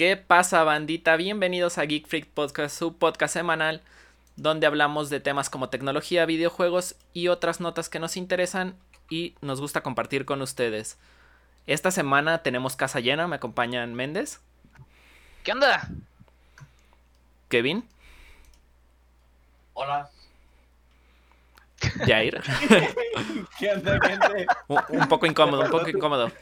¿Qué pasa, bandita? Bienvenidos a Geek Freak Podcast, su podcast semanal, donde hablamos de temas como tecnología, videojuegos y otras notas que nos interesan y nos gusta compartir con ustedes. Esta semana tenemos casa llena, me acompañan Méndez. ¿Qué onda? Kevin. Hola. Jair. ¿Qué onda, gente? un, un poco incómodo, un poco incómodo.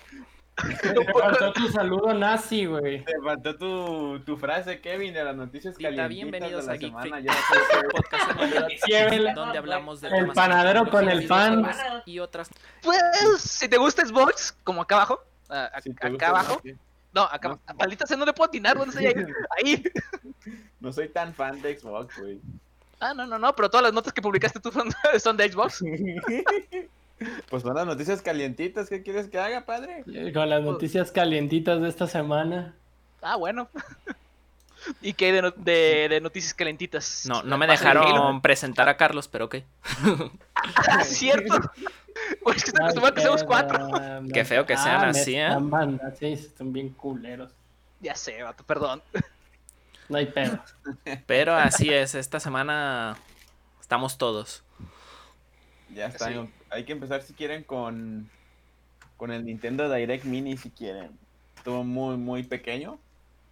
Te faltó tu saludo nazi, güey. Te faltó tu, tu frase, Kevin, de las noticias Bandita, calientitas bienvenidos de la a Geek semana. Freak podcast semanal, donde hablamos de el temas panadero con el fan. y otras Pues, si te gusta Xbox, como acá abajo. a- Si te acá gusta, abajo. no, No, acá No. Maldita sea, no le puedo atinar. ¿Dónde está Jair? Ahí. No soy tan fan de Xbox, güey. Ah, no, no, no. Pero todas las notas que publicaste tú son, son de Xbox. Pues son las noticias calientitas. ¿Qué quieres que haga, padre? Con las noticias calientitas de esta semana. Ah, bueno. ¿Y qué hay de, no- de, de noticias calentitas? No, no me dejaron presentar a Carlos, pero ok. Ah, cierto. Pues es que a que seamos cuatro. Qué feo que sean me así, ¿eh? están sí, están bien culeros. Ya sé, vato, perdón. No hay pedo. Pero así es, esta semana estamos todos. Ya está. Sí. Hay que empezar, si quieren, con, con el Nintendo Direct Mini, si quieren. Estuvo muy, muy pequeño.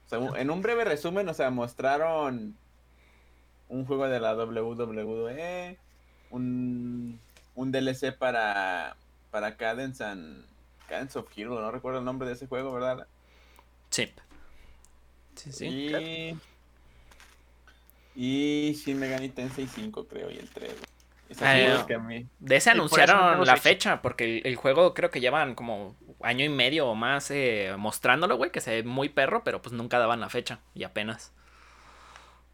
O sea, un- en un breve resumen, o sea, mostraron un juego de la WWE, un, un DLC para, para Cadence and Cadence of Hero, no recuerdo el nombre de ese juego, ¿verdad? Sí. Sí, sí. Y, y Shin Megami Tensei 5, creo, y el 3. Esos juegos no. que a mí... De ese no anunciaron la fecha. fecha, porque el, el juego creo que llevan como año y medio o más eh, mostrándolo, güey, que se ve muy perro, pero pues nunca daban la fecha, y apenas.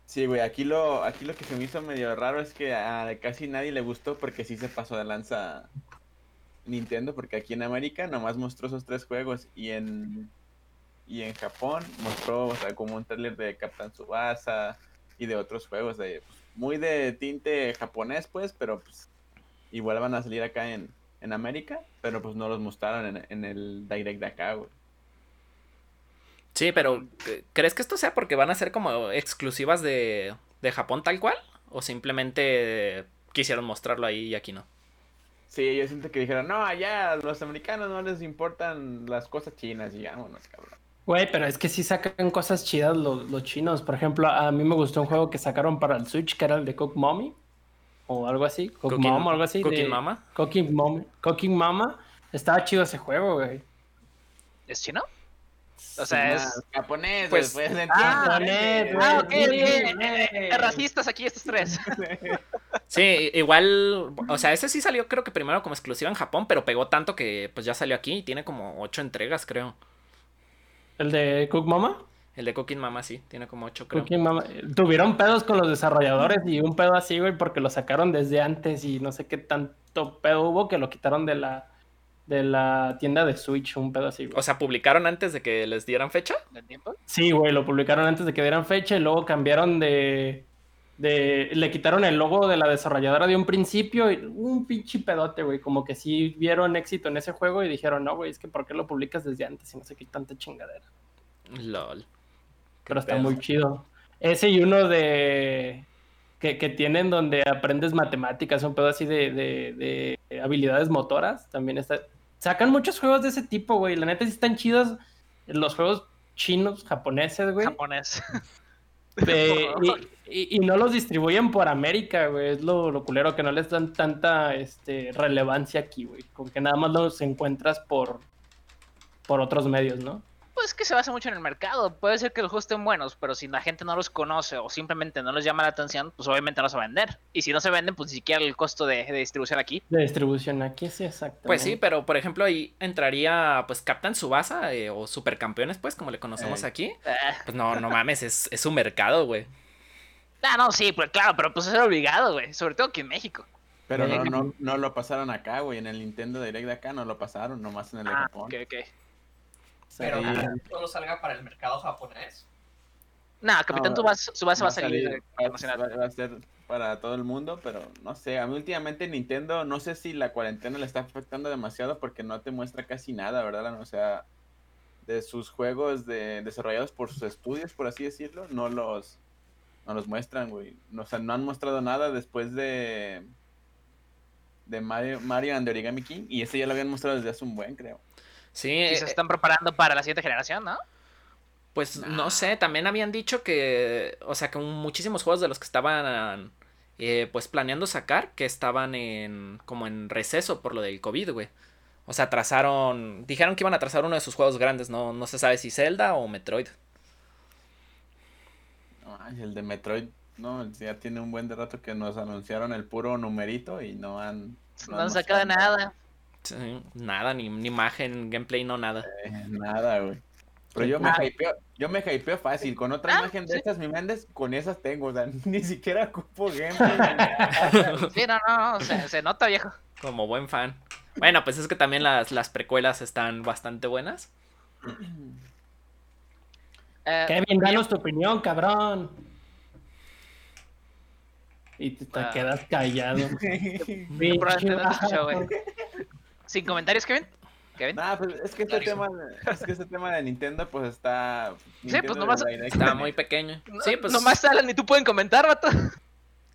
Sí, güey, aquí lo, aquí lo que se me hizo medio raro es que a casi nadie le gustó porque sí se pasó de lanza Nintendo, porque aquí en América nomás mostró esos tres juegos y en y en Japón mostró o sea, como un trailer de Captain Tsubasa y de otros juegos de pues, muy de tinte japonés pues, pero pues igual van a salir acá en, en América, pero pues no los mostraron en, en el direct de acá, güey. Sí, pero ¿c- ¿crees que esto sea porque van a ser como exclusivas de, de Japón tal cual? ¿O simplemente quisieron mostrarlo ahí y aquí no? Sí, yo siento que dijeron, no, allá a los americanos no les importan las cosas chinas y vámonos, cabrón. Güey, pero es que sí sacan cosas chidas los, los chinos. Por ejemplo, a mí me gustó un juego que sacaron para el Switch que era el de Cook Mommy. O algo así. Cook Cooking- Mom o algo así. Cooking de- Mama. Cooking Mom. Cooking Mama. Estaba chido ese juego, güey. ¿Es chino? O sea, es. Japonés, Pues- pues, pues Ah, Ah, ok, eh, eh, Racistas aquí estos tres. Sí, igual, o sea, ese sí salió creo que primero como exclusiva en Japón, pero pegó tanto que pues ya salió aquí y tiene como ocho entregas, creo. El de Cook Mama. El de Cooking Mama sí, tiene como ocho, creo. Cooking Mama. Tuvieron pedos con los desarrolladores y un pedo así, güey, porque lo sacaron desde antes y no sé qué tanto pedo hubo que lo quitaron de la de la tienda de Switch, un pedo así, güey. O sea, publicaron antes de que les dieran fecha. ¿De tiempo? Sí, güey, lo publicaron antes de que dieran fecha y luego cambiaron de, de... Le quitaron el logo de la desarrolladora de un principio y un pinche pedote, güey. Como que sí vieron éxito en ese juego y dijeron, no, güey, es que ¿por qué lo publicas desde antes y no sé qué tanta chingadera? LOL. Pero está pedo. muy chido. Ese y uno de... Que, que tienen donde aprendes matemáticas, un pedo así de, de- de habilidades motoras, también está... Sacan muchos juegos de ese tipo, güey. La neta sí están chidos los juegos chinos, japoneses, güey. Japonés. Y, y- y no los distribuyen por América, güey. Es lo, lo culero que no les dan tanta este, relevancia aquí, güey. Con que nada más los encuentras por, por otros medios, ¿no? Pues que se basa mucho en el mercado. Puede ser que los juegos estén buenos, pero si la gente no los conoce o simplemente no les llama la atención, pues obviamente no se va a vender. Y si no se venden, pues ni siquiera el costo de, de distribución aquí. De distribución aquí, sí, exacto. Pues sí, pero por ejemplo ahí entraría pues Captain Subasa eh, o Supercampeones, pues como le conocemos Eh. aquí. Ah, Pues no, no mames, es, es un mercado, güey. Ah, no, sí, pues claro, pero pues es obligado, güey. Sobre todo aquí en México. Pero no, Eh, no, no lo pasaron acá, güey. En el Nintendo Direct de acá no lo pasaron, nomás en el de Ah, Japón. ok, ok. Pero Sí. solo salga para el mercado japonés. Nah, Capitán No, Tsubasa Tsubasa va a Va a salir salir- va- internacional. va- va a ser para todo el mundo, pero no sé, a mí últimamente Nintendo, no sé si la cuarentena le está afectando demasiado porque no te muestra casi nada, ¿verdad? O sea, de sus juegos de, desarrollados por sus estudios, por así decirlo, no los, no los muestran, güey. No, o sea, no han mostrado nada después de de Mario, Mario and the Origami King y ese ya lo habían mostrado desde hace un buen, creo. Sí, Y se eh, están preparando para la siguiente generación, ¿no? pues no sé, también habían dicho que, o sea, que muchísimos juegos de los que estaban, eh, pues planeando sacar, que estaban en, como en receso por lo del COVID, güey. O sea, atrasaron, dijeron que iban a atrasar uno de sus juegos grandes, no, no se sabe si Zelda o Metroid. Ay, el de Metroid, no, ya tiene un buen de rato que nos anunciaron el puro numerito y no han... No han sacado nada. Sí, nada, ni, ni imagen, gameplay, no nada. Eh, nada, güey. Pero yo me Ah. hypeo, yo me hypeo fácil. Con otra Ah, imagen de sí. estas, mi Méndez, con esas tengo. O sea, ni siquiera ocupo gameplay. Sí, no, no, no, se, se nota, viejo. Como buen fan. Bueno, pues es que también las, las precuelas están bastante buenas. Eh, Kevin, danos tu opinión, cabrón. Y te, te Ah. quedas callado. no. Sin comentarios, Kevin. Kevin. Nah, pues es que este tema, es que este tema de Nintendo, pues está. pues, Nintendo nomás- Direct, Está muy pequeño. Sí, pues. Nomás Alan y tú pueden comentar, vato.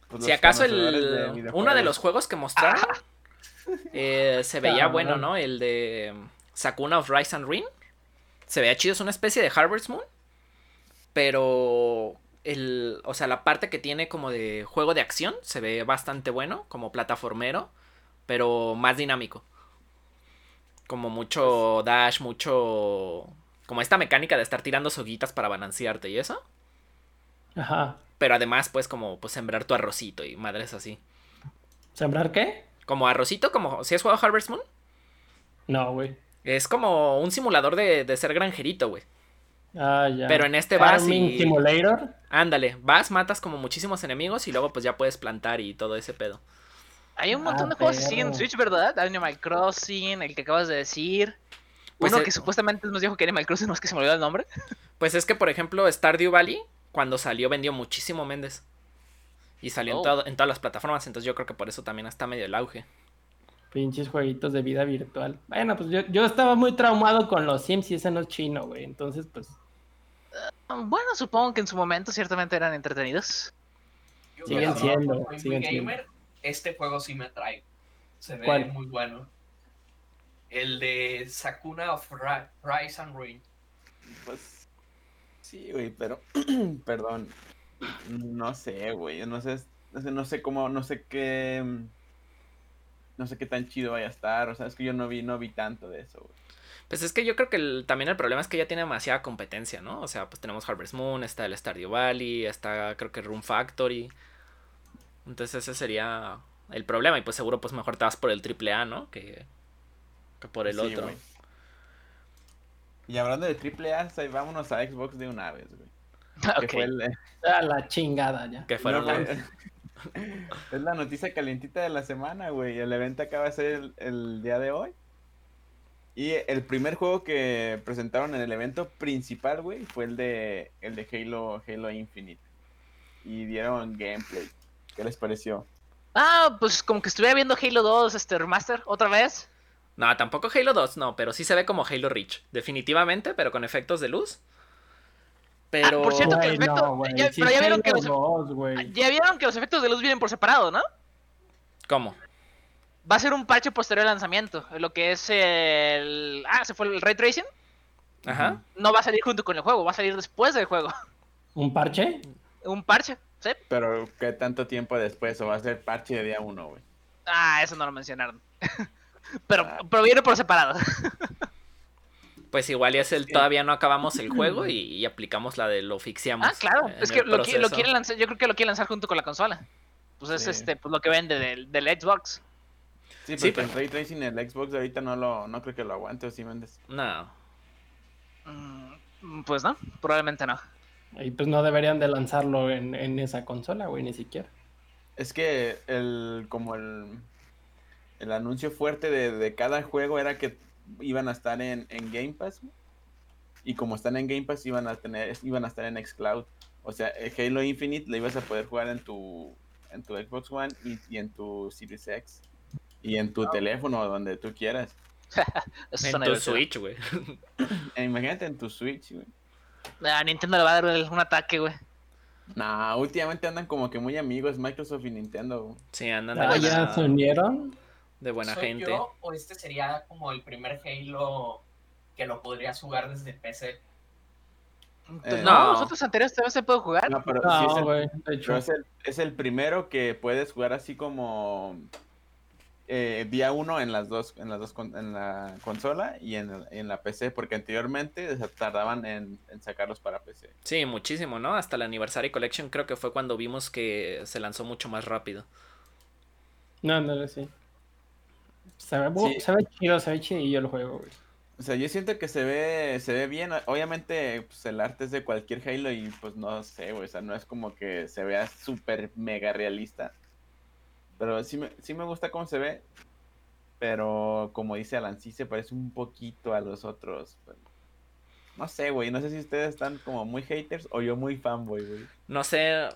pues, Si acaso de el uno de los juegos que mostraron eh, se veía bueno, ¿no? El de Sakuna of Rise and Ring. Se veía chido, es una especie de Harvest Moon. Pero el, o sea, la parte que tiene como de juego de acción se ve bastante bueno, como plataformero, pero más dinámico. Como mucho dash, mucho como esta mecánica de estar tirando soguitas para balancearte y eso. Ajá. Pero además, pues, como pues, sembrar tu arrocito y madres así. ¿Sembrar qué? Como arrocito, como si has jugado Harvest Moon. No, güey. Es como un simulador de, de ser granjerito, güey. Ah, ya. Pero en este vas Farming y- Simulator. Ándale, vas, matas como muchísimos enemigos y luego pues ya puedes plantar y todo ese pedo. Hay un montón Ah, de juegos así en. Switch, ¿verdad? Animal Crossing, el que acabas de decir. Pues, Uno eh, que supuestamente nos dijo que Animal Crossing, no es que se me olvidó el nombre. Pues es que, por ejemplo, Stardew Valley, cuando salió, vendió muchísimo Méndez. Y salió en, Oh. todo- en todas las plataformas, entonces yo creo que por eso también está medio el auge. Pinches jueguitos de vida virtual. Bueno, pues yo, yo estaba muy traumado con los Sims y ese no es chino, güey. Entonces, pues. Bueno, supongo que en su momento ciertamente eran entretenidos. Yo Siguen que siendo, soy muy siguen siendo. gamer, este juego sí me atrae. Se ve ¿Cuál? muy bueno. El de Sakuna of Ra- Rise and Ruin. Pues. Sí, güey, pero. perdón. No sé, güey. No sé, no sé, no sé cómo, no sé qué. No sé qué tan chido vaya a estar. O sea, es que yo no vi, no vi tanto de eso, güey. Pues es que yo creo que el- también el problema es que ya tiene demasiada competencia, ¿no? O sea, pues tenemos Harvest Moon, está el Stardew Valley, está creo que Room Factory. Entonces ese sería el problema y pues seguro pues mejor te vas por el triple A, ¿no? Que, que por el Sí, otro. Y hablando de triple A, ahí vámonos a Xbox de una vez, güey. Que fue el- A la chingada ya. Que fueron No, los-. Es la noticia calientita de la semana, güey. El evento acaba de ser el, el día de hoy. Y el primer juego que presentaron en el evento principal, güey, fue el de el de Halo, Halo Infinite. Y dieron gameplay. ¿Qué les pareció? Ah, pues como que estuviera viendo Halo 2, este remaster, otra vez. No, tampoco Halo 2, no, pero sí se ve como Halo Reach. Definitivamente, pero con efectos de luz. Pero... Ah, por cierto, que Güey, efecto- no, güey. ya- sí pero ya vieron que los- 2, güey. Ya vieron que los efectos de luz vienen por separado, ¿no? ¿Cómo? Va a ser un parche posterior al lanzamiento. Lo que es el. Ah, se fue el ray tracing. Ajá. No va a salir junto con el juego, va a salir después del juego. ¿Un parche? Un parche, ¿sí? Pero ¿qué tanto tiempo después? ¿O va a ser parche de día uno, güey? Ah, eso no lo mencionaron. pero, Ah. pero viene por separado. Pues igual y es el todavía no acabamos el juego y, y aplicamos la de lo fixiamos. ah, claro. Es que lo, lo quieren lanzar, yo creo que lo quieren lanzar junto con la consola. Pues es Sí. este, pues lo que vende del, del Xbox. Sí, Sí, porque el Ray Tracing en el Xbox ahorita no lo, no creo que lo aguante, ¿o sí, Méndez? No. Mm, Pues no, probablemente no. Y pues no deberían de lanzarlo en, en esa consola, güey, ni siquiera. Es que el como el, el anuncio fuerte de, de cada juego era que iban a estar en, en Game Pass. Y como están en Game Pass iban a tener, iban a estar en Xcloud. O sea, el Halo Infinite lo ibas a poder jugar en tu en tu Xbox One y, y en tu Series X. Y en tu teléfono, donde tú quieras. Eso En tu. Switch, güey. Eh, Imagínate en tu Switch, güey. A Nintendo le va a dar un ataque, güey. Nah, últimamente andan como que muy amigos Microsoft y Nintendo. güey. Sí, andan Ah, ya se unieron. De buena ¿Soy gente. yo o este sería como el primer Halo que lo podrías jugar desde PC? Eh, No. Los otros anteriores también se puede jugar. No, pero sí es el, pero es el, es el primero que puedes jugar así como eh, día uno en las dos, en las dos con- en la consola y en, en la PC, porque anteriormente tardaban en, en sacarlos para PC. Sí, muchísimo, ¿no? Hasta el Anniversary Collection creo que fue cuando vimos que se lanzó mucho más rápido. No, no, sí. Se ve, Sí. se ve chido, se ve chidillo el juego, güey. O sea, yo siento que se ve, se ve bien. Obviamente, pues el arte es de cualquier Halo y pues no sé, güey. O sea, no es como que se vea súper mega realista. Pero sí me, sí me gusta cómo se ve. Pero como dice Alan, sí se parece un poquito a los otros. pero No sé, güey. No sé si ustedes están como muy haters o yo muy fanboy, güey. No sé,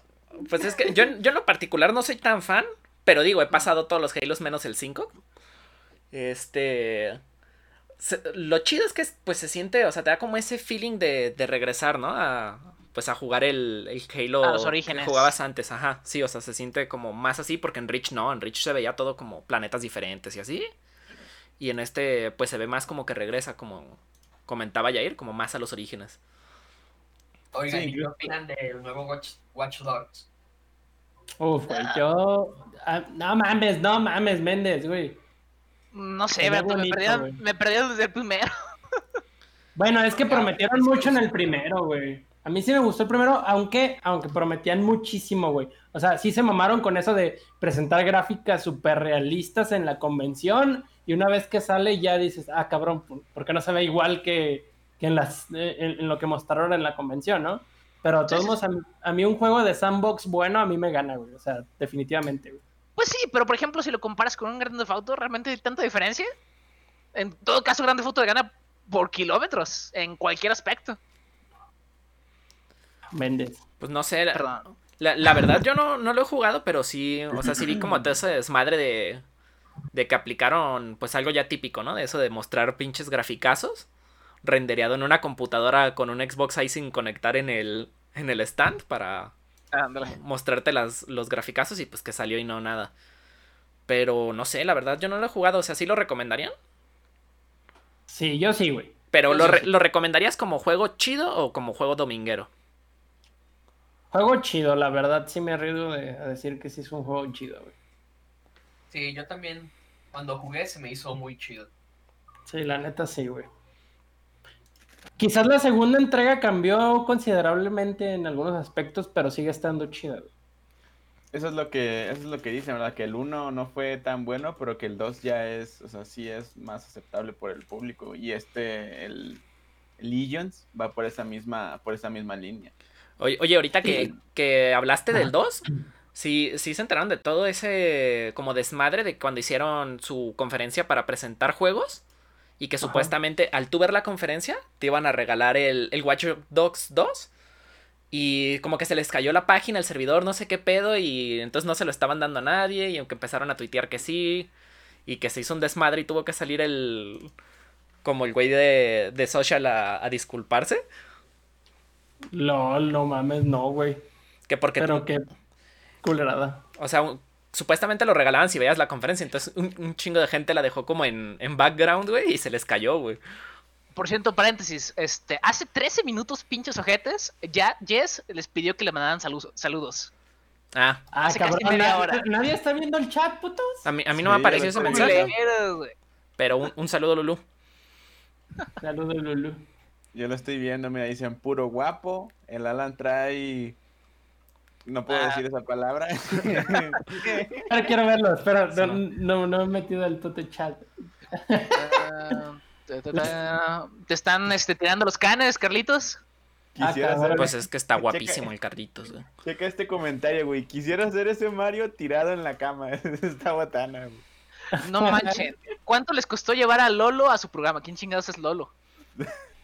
pues es que yo, yo en lo particular no soy tan fan, pero digo, he pasado todos los Halos menos el 5. Este... se- lo chido es que pues se siente, o sea, te da como ese feeling de, de regresar, ¿no? A, pues a jugar el, el Halo A los que jugabas antes, ajá. Sí, o sea, se siente como más así porque en Reach no, en Reach se veía todo como planetas diferentes y así. Y en este pues se ve más como que regresa, como comentaba Jair, como más a los orígenes. Oigan, Sí, ¿y qué yo- opinan del nuevo Watch, Watch Dogs? Uf, güey, yo. ah, no mames, no mames, Méndez, güey. No sé, me bonito, me perdí desde el primero. Bueno, es que prometieron mucho en el primero, güey. A mí sí me gustó el primero, aunque, aunque prometían muchísimo, güey. O sea, sí se mamaron con eso de presentar gráficas súper realistas en la convención. Y una vez que sale, ya dices, ah, cabrón, ¿por qué no se ve igual que, que en, las, eh, en, en lo que mostraron en la convención, no? Pero de todos Sí, sí. modos, a mí, a mí un juego de sandbox bueno, a mí me gana, güey. O sea, definitivamente, güey. Pues sí, pero por ejemplo, si lo comparas con un Grand Theft Auto, ¿realmente hay tanta diferencia? En todo caso, Grand Theft Auto gana por kilómetros, en cualquier aspecto. Méndez. Pues no sé, la, Perdón. la- la verdad yo no, no lo he jugado, pero sí, o sea, sí vi como todo ese desmadre de, de que aplicaron pues algo ya típico, ¿no? De eso de mostrar pinches graficazos rendereado en una computadora con un Xbox ahí sin conectar en el, en el stand para Ándale. mostrarte las, los graficazos y pues que salió y no nada. Pero no sé, la verdad yo no lo he jugado, o sea, ¿sí lo recomendarían? Sí, yo sí, güey. Pero Yo ¿lo, sí, re- sí. ¿lo recomendarías como juego chido o como juego dominguero? Juego chido, la verdad, sí me arriesgo de, a decir que sí es un juego chido, güey. Sí, yo también, cuando jugué, se me hizo muy chido. Sí, la neta sí, güey. Quizás la segunda entrega cambió considerablemente en algunos aspectos, pero sigue estando chida, güey. Eso es lo que, eso es lo que dicen, ¿verdad? Que el 1 no fue tan bueno, pero que el 2 ya es, o sea, sí es más aceptable por el público. Y este, el, Legions, va por esa misma, por esa misma línea. Oye, oye, ahorita que, que hablaste del Ajá. 2, sí, sí se enteraron de todo ese como desmadre de cuando hicieron su conferencia para presentar juegos y que Ajá. supuestamente al tú ver la conferencia te iban a regalar el, el Watch Dogs 2 y como que se les cayó la página, el servidor, no sé qué pedo y entonces no se lo estaban dando a nadie y aunque empezaron a tuitear que sí y que se hizo un desmadre y tuvo que salir el como el güey de, de social a, a disculparse LOL, no mames, no, güey. que porque Pero qué culerada. O sea, un- supuestamente lo regalaban si veías la conferencia. Entonces, un, un chingo de gente la dejó como en, en background, güey, y se les cayó, güey. Por cierto, paréntesis, este, hace 13 minutos, pinches ojetes, ya Jess les pidió que le mandaran salu- saludos. Ah, Ah, Hace casi cabrón, media nadie, hora. nadie está viendo el chat, putos. a mí, a mí no me apareció ese mensaje. Pero un, un saludo, Lulu. Saludos, Lulu. Yo lo estoy viendo, mira, dicen puro guapo. El Alan trae. No puedo Ah. decir esa palabra. Ahora quiero verlo, espera, Sí, no, no. no, no he metido el puto chat. Ah, ta, ta, ta. ¿Te están este, tirando los canes, Carlitos? Quisiera Ah, Pues es que está Checa- guapísimo el Carlitos, güey. checa este comentario, güey. Quisiera hacer ese Mario tirado en la cama. Está botana, güey. No manchen. ¿Cuánto les costó llevar a Lolo a su programa? ¿Quién chingados es Lolo?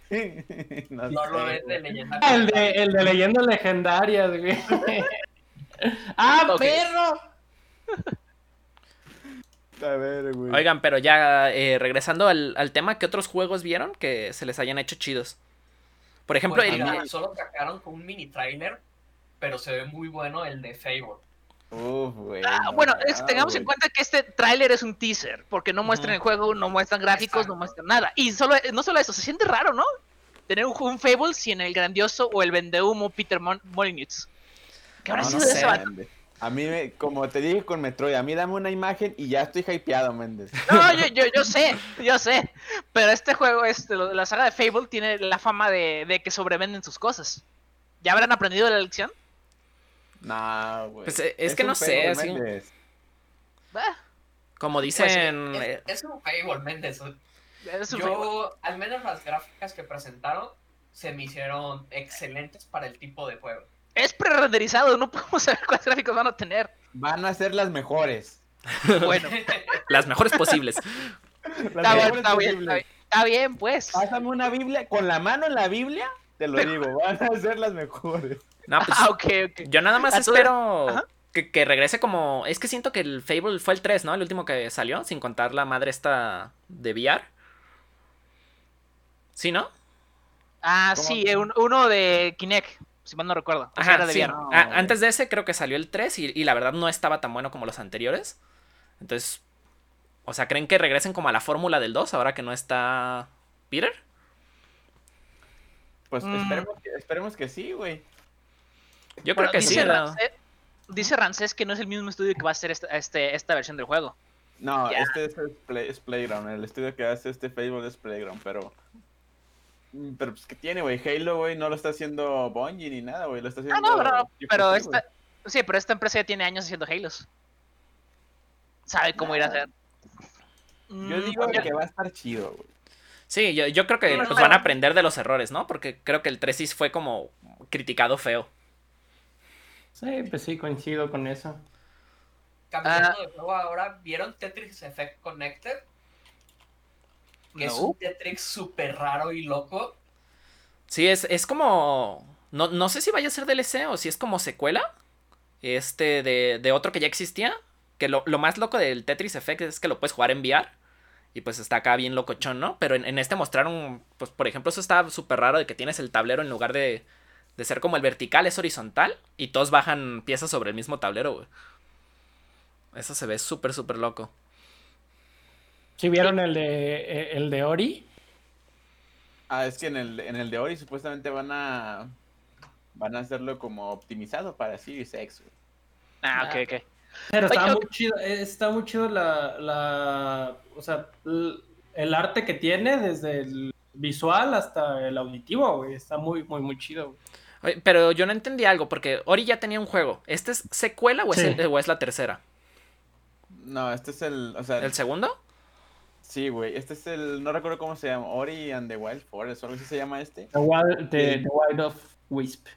No No lo ves de güey. leyenda. Ah, el de, el de leyendas legendarias, güey. ¡Ah, perro! A ver, güey. Oigan, pero ya eh, regresando al, al tema, ¿qué otros juegos vieron que se les hayan hecho chidos? Por ejemplo, Pues el- mira, solo sacaron con un mini trailer, pero se ve muy bueno el de Fable. Uf, güey. Ah, no, bueno, es- ah, tengamos en cuenta que este tráiler es un teaser, porque no muestran el juego, no muestran gráficos, no muestran nada. Y solo, no solo eso, se siente raro, ¿no? Tener un, un Fable sin el grandioso o el vendehumo Peter Mon Molyneux. ¿Qué habrá No, sido no de sé. ese vato? A mí, me- como te dije con Metroid, a mí dame una imagen y ya estoy hypeado, Méndez. No, yo, yo, yo sé, yo sé. Pero este juego, este, la saga de Fable, tiene la fama de, de que sobrevenden sus cosas. ¿Ya habrán aprendido la lección? No, güey. Pues, eh, es que no sé, así- como Pues, dicen... es, eh, es un Fable, Méndez. es un Fable. Yo, al menos las gráficas que presentaron, se me hicieron excelentes para el tipo de juego. Es pre-renderizado, no podemos saber cuáles gráficos van a tener. Van a ser las mejores. Bueno, las mejores posibles. Las está bien, mejores está bien, posibles. está bien, está bien, pues. Pásame una Biblia, con la mano en la Biblia, te lo digo, van a ser las mejores. No, pues, Ah, ok, ok. yo nada más Ah, espero que, que regrese como... Es que siento que el Fable fue el 3, ¿no? El último que salió, sin contar la madre esta de VR. ¿Sí, no? Ah, ¿Cómo? sí, un- uno de Kinect, si mal no recuerdo. O sea, Ajá, era de sí. VR. no. A- antes de ese creo que salió el 3 y, y la verdad no estaba tan bueno como los anteriores. Entonces, o sea, ¿creen que regresen como a la fórmula del 2 ahora que no está Peter? Pues Mm. esperemos, que, esperemos que sí, güey. Yo Bueno, creo que sí. dice, ¿no? Rancés, dice Rancés que no es el mismo estudio que va a hacer esta, este, esta versión del juego. No, Ya. este es, es Play- es Playground. El estudio que hace este Fable es Playground, pero. Mm, Pero pues que tiene, güey. Halo, güey, no lo está haciendo Bungie ni nada, güey. Lo está Ah, haciendo. no, pero, Chief pero Keef, esta, sí, pero esta empresa ya tiene años haciendo Halos. Sabe cómo ir a hacer. güey. Yo Mm, digo que va a estar chido, güey. Sí, yo, yo creo que Sí, pues, van a aprender de los errores, ¿no? Porque creo que el 3 sí fue como criticado feo. Sí, pues sí, coincido con eso. Cambiando Ah. de juego ahora, ¿vieron Tetris Effect Connected? Que es un Tetris súper raro y loco. Sí, es, es como... No, no sé si vaya a ser DLC o si es como secuela. Este de, de otro que ya existía. Que lo, lo más loco del Tetris Effect es que lo puedes jugar en VR. Y pues está acá bien locochón, ¿no? Pero en, en este mostraron, pues por ejemplo, eso está súper raro de que tienes el tablero en lugar de, de ser como el vertical, es horizontal. Y todos bajan piezas sobre el mismo tablero, güey. Eso se ve súper, súper loco. ¿Sí vieron el de, eh, el de Ori? Ah, es que en el, en el de Ori supuestamente van a. Van a hacerlo como optimizado para Series X, güey. Ah, ok, ok. Pero está Oye, muy chido, eh, está muy chido la, la, o sea, el arte que tiene desde el visual hasta el auditivo, güey, está muy, muy, muy chido, güey. Oye, Pero yo no entendí algo, porque Ori ya tenía un juego. ¿Este es secuela o es, Sí. el- o es la tercera? No, este es el. O sea, ¿El segundo? sí, güey. Este es el. No recuerdo cómo se llama. Ori and the Wild Forest, o algo así se llama este. The Wild, the, the Wild of Wisp.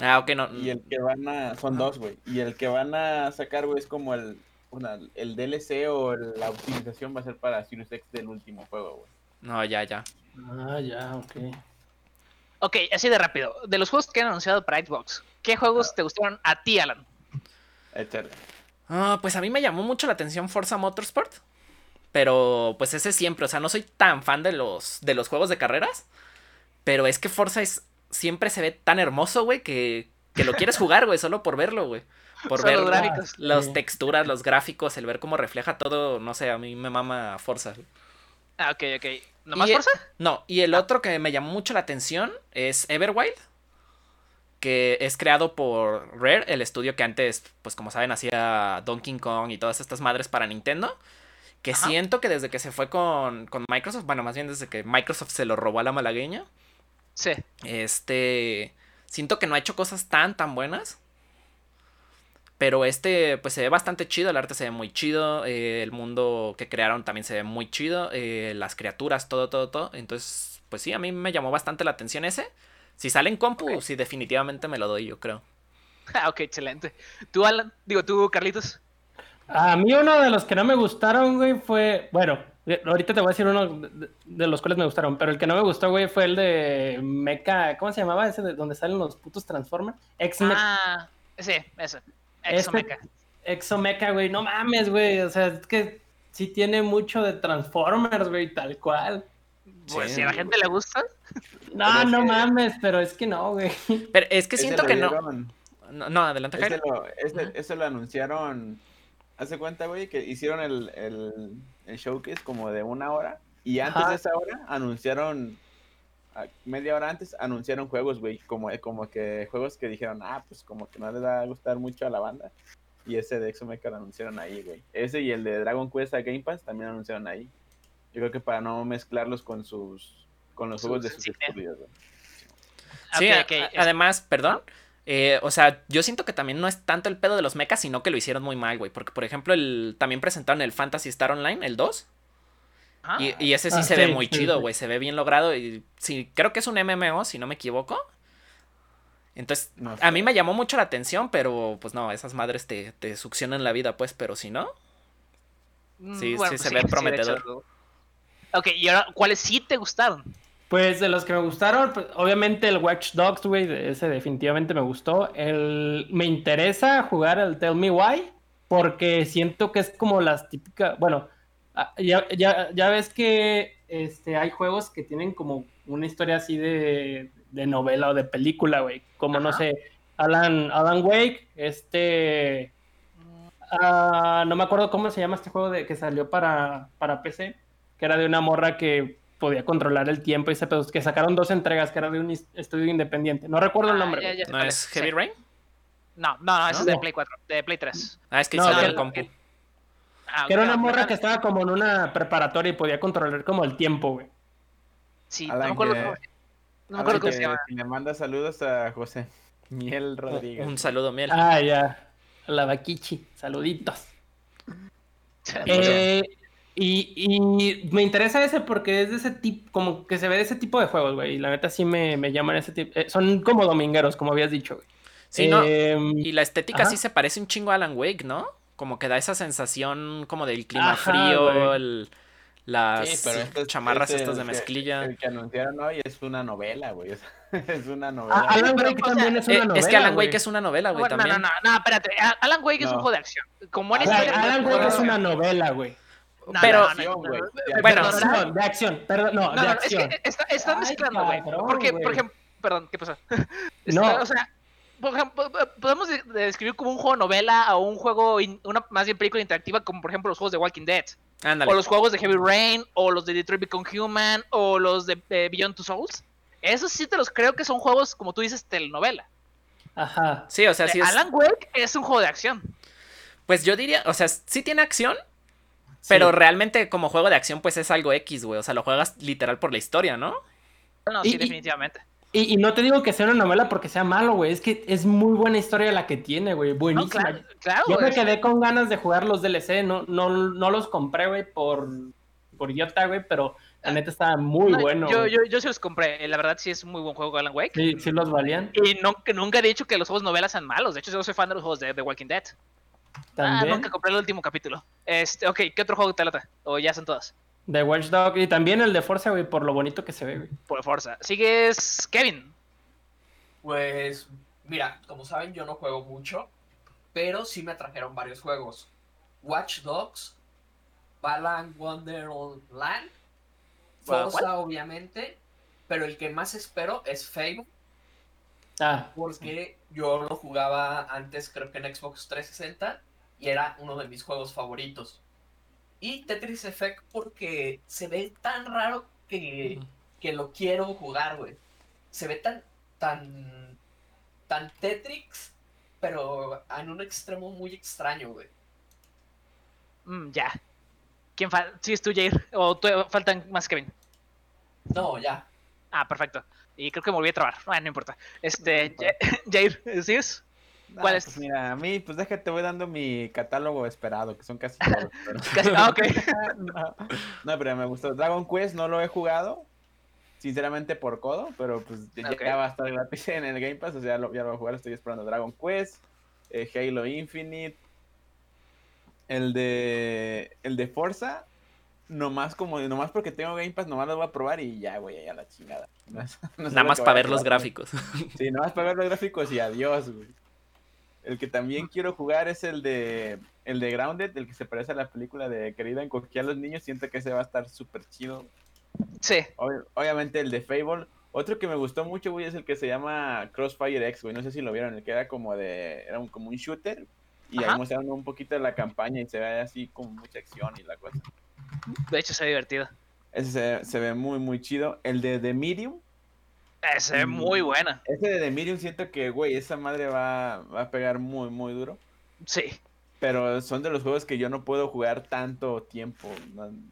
Ah, ok, no. Y el que van a. Son dos, güey. Y el que van a sacar, güey, es como el. una- el DLC o la optimización va a ser para Series X del último juego, güey. No, ya, ya. Ah, ya, ok. Ok, así de rápido. De los juegos que han anunciado para Xbox, ¿qué juegos te gustaron a ti, Alan? Échale. Ah, pues a mí me llamó mucho la atención Forza Motorsport. Pero pues ese siempre, o sea, no soy tan fan de los, de los juegos de carreras. Pero es que Forza es, siempre se ve tan hermoso, güey, que, que lo quieres jugar, güey, solo por verlo, güey. Por ver los gráficos. las Sí. texturas, los gráficos, el ver cómo refleja todo, no sé, a mí me mama Forza. Ah, ok, ok. ¿Nomás Y- Forza? No, y el otro que me llamó mucho la atención es Everwild, que es creado por Rare, el estudio que antes, pues como saben, hacía Donkey Kong y todas estas madres para Nintendo. Que Ajá. siento que desde que se fue con, con Microsoft, bueno, más bien desde que Microsoft se lo robó a la malagueña, Sí. este, siento que no ha hecho cosas tan, tan buenas. Pero este, pues se ve bastante chido, el arte se ve muy chido, eh, el mundo que crearon también se ve muy chido, eh, las criaturas, todo, todo, todo. Entonces, pues sí, a mí me llamó bastante la atención ese. Si sale en compu, Ok. sí, definitivamente me lo doy, yo creo. Ah, ok, excelente. ¿Tú, Alan? Digo, tú, Carlitos. A mí uno de los que no me gustaron, güey, fue, bueno, ahorita te voy a decir uno de, de los cuales me gustaron, pero el que no me gustó, güey, fue el de Mecha, ¿cómo se llamaba ese de donde salen los putos Transformers? Ex Ah, sí, ese. Este- Exomeca. Exomecha, güey, no mames, güey, o sea, es que sí tiene mucho de Transformers, güey, tal cual. Pues Sí. si a la gente le gusta. No, no que- mames, pero es que no, güey. Pero es que Ese siento que no. No, no, adelante, Jairo. lo, ese- ese lo anunciaron. Hace cuenta, güey, que hicieron el, el, el showcase como de una hora. Y antes Ajá. de esa hora anunciaron. Media hora antes anunciaron juegos, güey. Como, como que juegos que dijeron, ah, pues como que no les va a gustar mucho a la banda. Y ese de Exomecha lo anunciaron ahí, güey. Ese y el de Dragon Quest a Game Pass también anunciaron ahí. Yo creo que para no mezclarlos con sus. Con los juegos de sus estudios, güey. Sí, además, perdón. eh, o sea, yo siento que también no es tanto el pedo de los mechas, sino que lo hicieron muy mal, güey. Porque, por ejemplo, el, también presentaron el Fantasy Star Online, el 2. Ah, Y, y ese sí Ah, se sí, ve muy sí, chido, sí. güey. Se ve bien logrado. Y sí, creo que es un MMO, si no me equivoco. Entonces, No a mí me llamó mucho la atención, pero pues no, esas madres te, te succionan la vida, pues, pero si no. mm, sí, bueno, sí pues se ve hecho. prometedor. Ok, y ahora, ¿cuáles sí te gustaron? Pues de los que me gustaron, pues, obviamente el Watch Dogs, güey, ese definitivamente me gustó. El, me interesa jugar el Tell Me Why, porque siento que es como las típicas, bueno, ya, ya, ya ves que este, hay juegos que tienen como una historia así de, de novela o de película, güey, como no sé, Alan, Alan Wake, este, ah, no me acuerdo cómo se llama este juego de, que salió para, para PC, que era de una morra que podía controlar el tiempo y ese pedo, que sacaron dos entregas, que era de un estudio independiente. No recuerdo el Ah, nombre. ya, güey. ya sé ¿No cuál es Heavy sí. Rain? No, no, no, ese ¿No? es de No. Play 4, de Play 3. Ah, es que No, el compu. Ah, Que era una morra que estaba como en una preparatoria y podía controlar como el tiempo, güey. Sí, no me acuerdo que- cómo, no me Alan, acuerdo cómo se llama. le manda saludos a José Miel Rodríguez. Un saludo, miel. Ah, ya. La vaquichi. Saluditos. Eh, y, y me interesa ese porque es de ese tipo, como que se ve de ese tipo de juegos, güey. Y la neta sí me, me llaman ese tipo. eh, son como domingueros, como habías dicho, güey. Sí, no. Em, Y la estética Ajá. sí se parece un chingo a Alan Wake, ¿no? Como que da esa sensación como del clima Ajá, frío, el- las Sí, pero este chamarras este, estas de el que- mezclilla. El que anunciaron hoy es una novela, güey. Es, es una Ah, novela. Alan Wake o sea, también es Eh, una novela. es que Alan. Wake es una novela, güey, no, también. no, no, no, espérate. Alan Wake es un No. juego de acción. Buena Alan- historia. Alan Wake es una novela, güey. No, Pero- no, no, Acción, güey. no, De Bueno, perdón, sí. No, de acción, perdón, no, No, de no, es acción. que está, están Ay, mezclando, güey. Porque, güey. por ejemplo, perdón, ¿qué pasó? No. Está- O sea, podemos de- de describir como un juego novela o un juego, in- una más bien película interactiva, como por ejemplo los juegos de Walking Dead, o los juegos de Heavy Rain, o los de Detroit Become Human, o los de eh, Beyond Two Souls. Esos sí te los creo que son juegos, como tú dices, telenovela. Ajá. Sí, o sea, sí es. Alan Wake es un juego de acción. Pues yo diría, o sea, sí tiene acción, pero realmente como juego de acción, pues es algo X, güey. O sea, lo juegas literal por la historia, ¿no? No, sí, y- definitivamente. Y, y no te digo que sea una novela porque sea malo, güey. Es que es muy buena historia la que tiene, güey. No, Buenísima. claro, claro. Yo me quedé con ganas de jugar los DLC. No, no, no los compré, güey, por, por idiota, güey. Pero la neta estaba muy No, bueno. Yo, yo, yo sí los compré. La verdad, sí es un muy buen juego Alan Wake. Sí, sí los valían. Y no, nunca he dicho que los juegos novelas sean malos. De hecho, yo soy fan de los juegos de The Walking Dead. Ah, También. nunca compré el último capítulo. Este, ok, ¿qué otro juego te lata? O ya son todas. De Watch Dog. Y también el de Forza, güey, por lo bonito que se ve, güey. Por fuerza. Sigues, Kevin. Pues, mira, como saben, yo no juego mucho, pero sí me trajeron varios juegos. Watch Dogs, Balan Wonderland, ¿Cuál? Forza, obviamente, pero el que más espero es Fable, Ah, porque yo lo jugaba antes, creo que en Xbox 360, y era uno de mis juegos favoritos. Y Tetris Effect porque se ve tan raro que, que lo quiero jugar, güey. Se ve tan, tan, tan Tetris, pero en un extremo muy extraño, güey. Mm, ya. ¿Quién falta? ¿Sigues tú, Jair? ¿O tú- faltan más, Kevin? No, ya. Ah, perfecto. Y creo que me volví a trabar. Bueno, no importa. Este, Ja- Jair, ¿sigues? Ah, ¿Cuál es? pues mira, a mí, pues déjate, voy dando mi catálogo esperado, que son casi todos. pero- Casi- ah, ok. no, no, pero me gustó. Dragon Quest no lo he jugado, sinceramente por codo, pero pues ya, va a estar gratis en el Game Pass, o sea, ya lo, ya lo voy a jugar, estoy esperando Dragon Quest, eh, Halo Infinite, el de el de Forza, nomás como nomás porque tengo Game Pass, nomás lo voy a probar y ya, güey, ya la chingada. No no Nada más para ver los gráficos. Sí, nomás para ver los gráficos y adiós, güey. El que también quiero jugar es el de el de Grounded, el que se parece a la película de Querida en a los niños. Siento que ese va a estar súper chido. Sí. Ob- obviamente el de Fable. Otro que me gustó mucho, güey, es el que se llama Crossfire X, güey. No sé si lo vieron, el que era como de. Era un, como un shooter. Y Ajá. ahí mostraron un poquito de la campaña y se ve así como mucha acción y la cosa. De hecho, se ve divertido. Ese se, se ve muy, muy chido. El de The Medium. Eh, se ve muy buena. Ese de The Medium siento que, güey, esa madre va, va a pegar muy, muy duro. Sí. Pero son de los juegos que yo no puedo jugar tanto tiempo.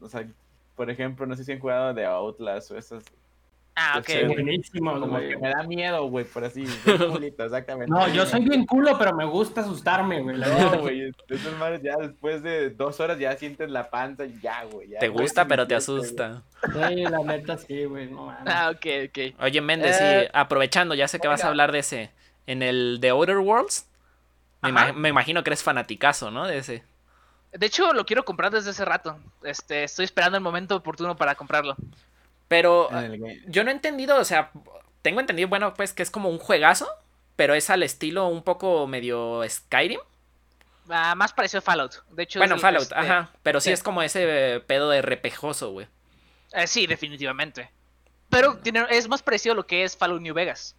O sea, por ejemplo, no sé si han jugado de Outlast o esos. Ah, Sí, ok. Buenísimo, Como güey. que me da miedo, güey, por así. culito, exactamente. No, yo soy bien culo, pero me gusta asustarme, güey. la No, güey, esas madres ya después de dos horas ya sientes la panza y ya, güey. ya Te gusta, pero te sentirte, güey. asusta. Sí, la neta sí, güey. No mames. Ah, ok, ok. Oye, Méndez, Eh, y aprovechando, ya sé que vas a hablar de ese. En el de Outer Worlds, me, me imagino que eres fanaticazo, ¿no? De ese. De hecho, lo quiero comprar desde hace rato. Este, estoy esperando el momento oportuno para comprarlo. Pero yo no he entendido, o sea, tengo entendido, bueno, pues que es como un juegazo, pero es al estilo un poco medio Skyrim. Ah, más parecido a Fallout. De hecho, Bueno, Fallout, este, ajá, pero sí, sí. es como ese pedo de repejoso, güey. eh, sí, definitivamente. Pero tiene, es más parecido a lo que es Fallout New Vegas.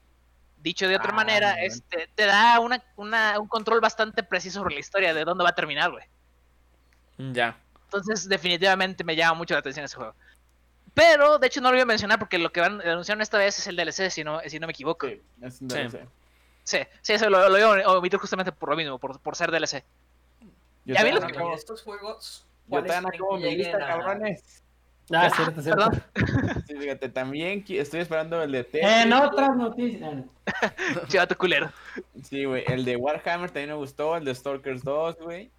Dicho de otra Ah, manera, este, te da una, una- un control bastante preciso sobre la historia de dónde va a terminar, güey. Ya. Entonces, definitivamente me llama mucho la atención ese juego. Pero, de hecho, no lo voy a mencionar porque lo que van a anunciar esta vez es el DLC, si no, si no me equivoco. Sí, es un Sí. DLC. Sí, sí, eso lo, lo voy a omitir justamente por lo mismo, por, por ser DLC. Yo Ya los no que- Y acabo- estos juegos, Yo ¿cuáles todavía no creen acabo mi lista, a- cabrones. Ah, cierto, cierto. Perdón, Sí, fíjate, también estoy esperando el de Tetris. En otras noticias. chivato culero. Sí, güey, el de Warhammer también me gustó, el de Stalkers 2, güey.